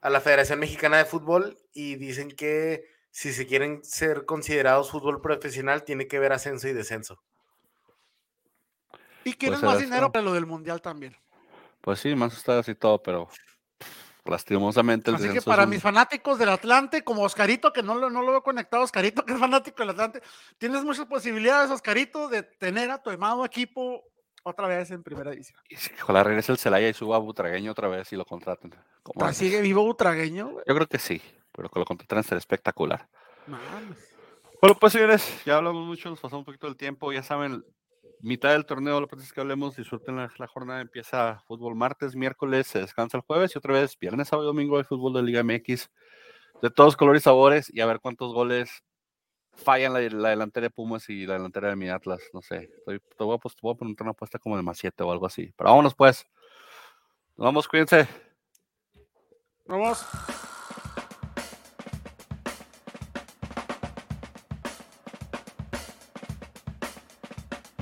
a la Federación Mexicana de Fútbol y dicen que si se quieren ser considerados fútbol profesional, tiene que ver ascenso y descenso. Y quieren ser más dinero para lo del mundial también. Pues sí, más estadios y todo, pero lastimosamente el Así que para un- mis fanáticos del Atlante, como Oscarito, que no lo, no lo veo conectado, Oscarito, que es fanático del Atlante, tienes muchas posibilidades, Oscarito, de tener a tu amado equipo otra vez en primera división. y si, Ojalá regrese el Celaya y suba a Butragueño otra vez y lo contraten. como ¿Todavía antes. ¿Sigue vivo Butragueño? Yo creo que sí, pero que lo contraten sería espectacular. Mames. Bueno, pues señores, ya hablamos mucho, nos pasamos un poquito del tiempo, ya saben, mitad del torneo, lo que hablemos, disfruten la, la jornada, empieza fútbol martes, miércoles, se descansa el jueves y otra vez viernes, sábado y domingo hay fútbol de Liga MX de todos colores y sabores y a ver cuántos goles fallan la, la delantera de Pumas y la delantera de mi Atlas, no sé, te, voy a, pues, poner una apuesta como de más 7 o algo así, pero vámonos pues, nos vamos, cuídense. Vamos.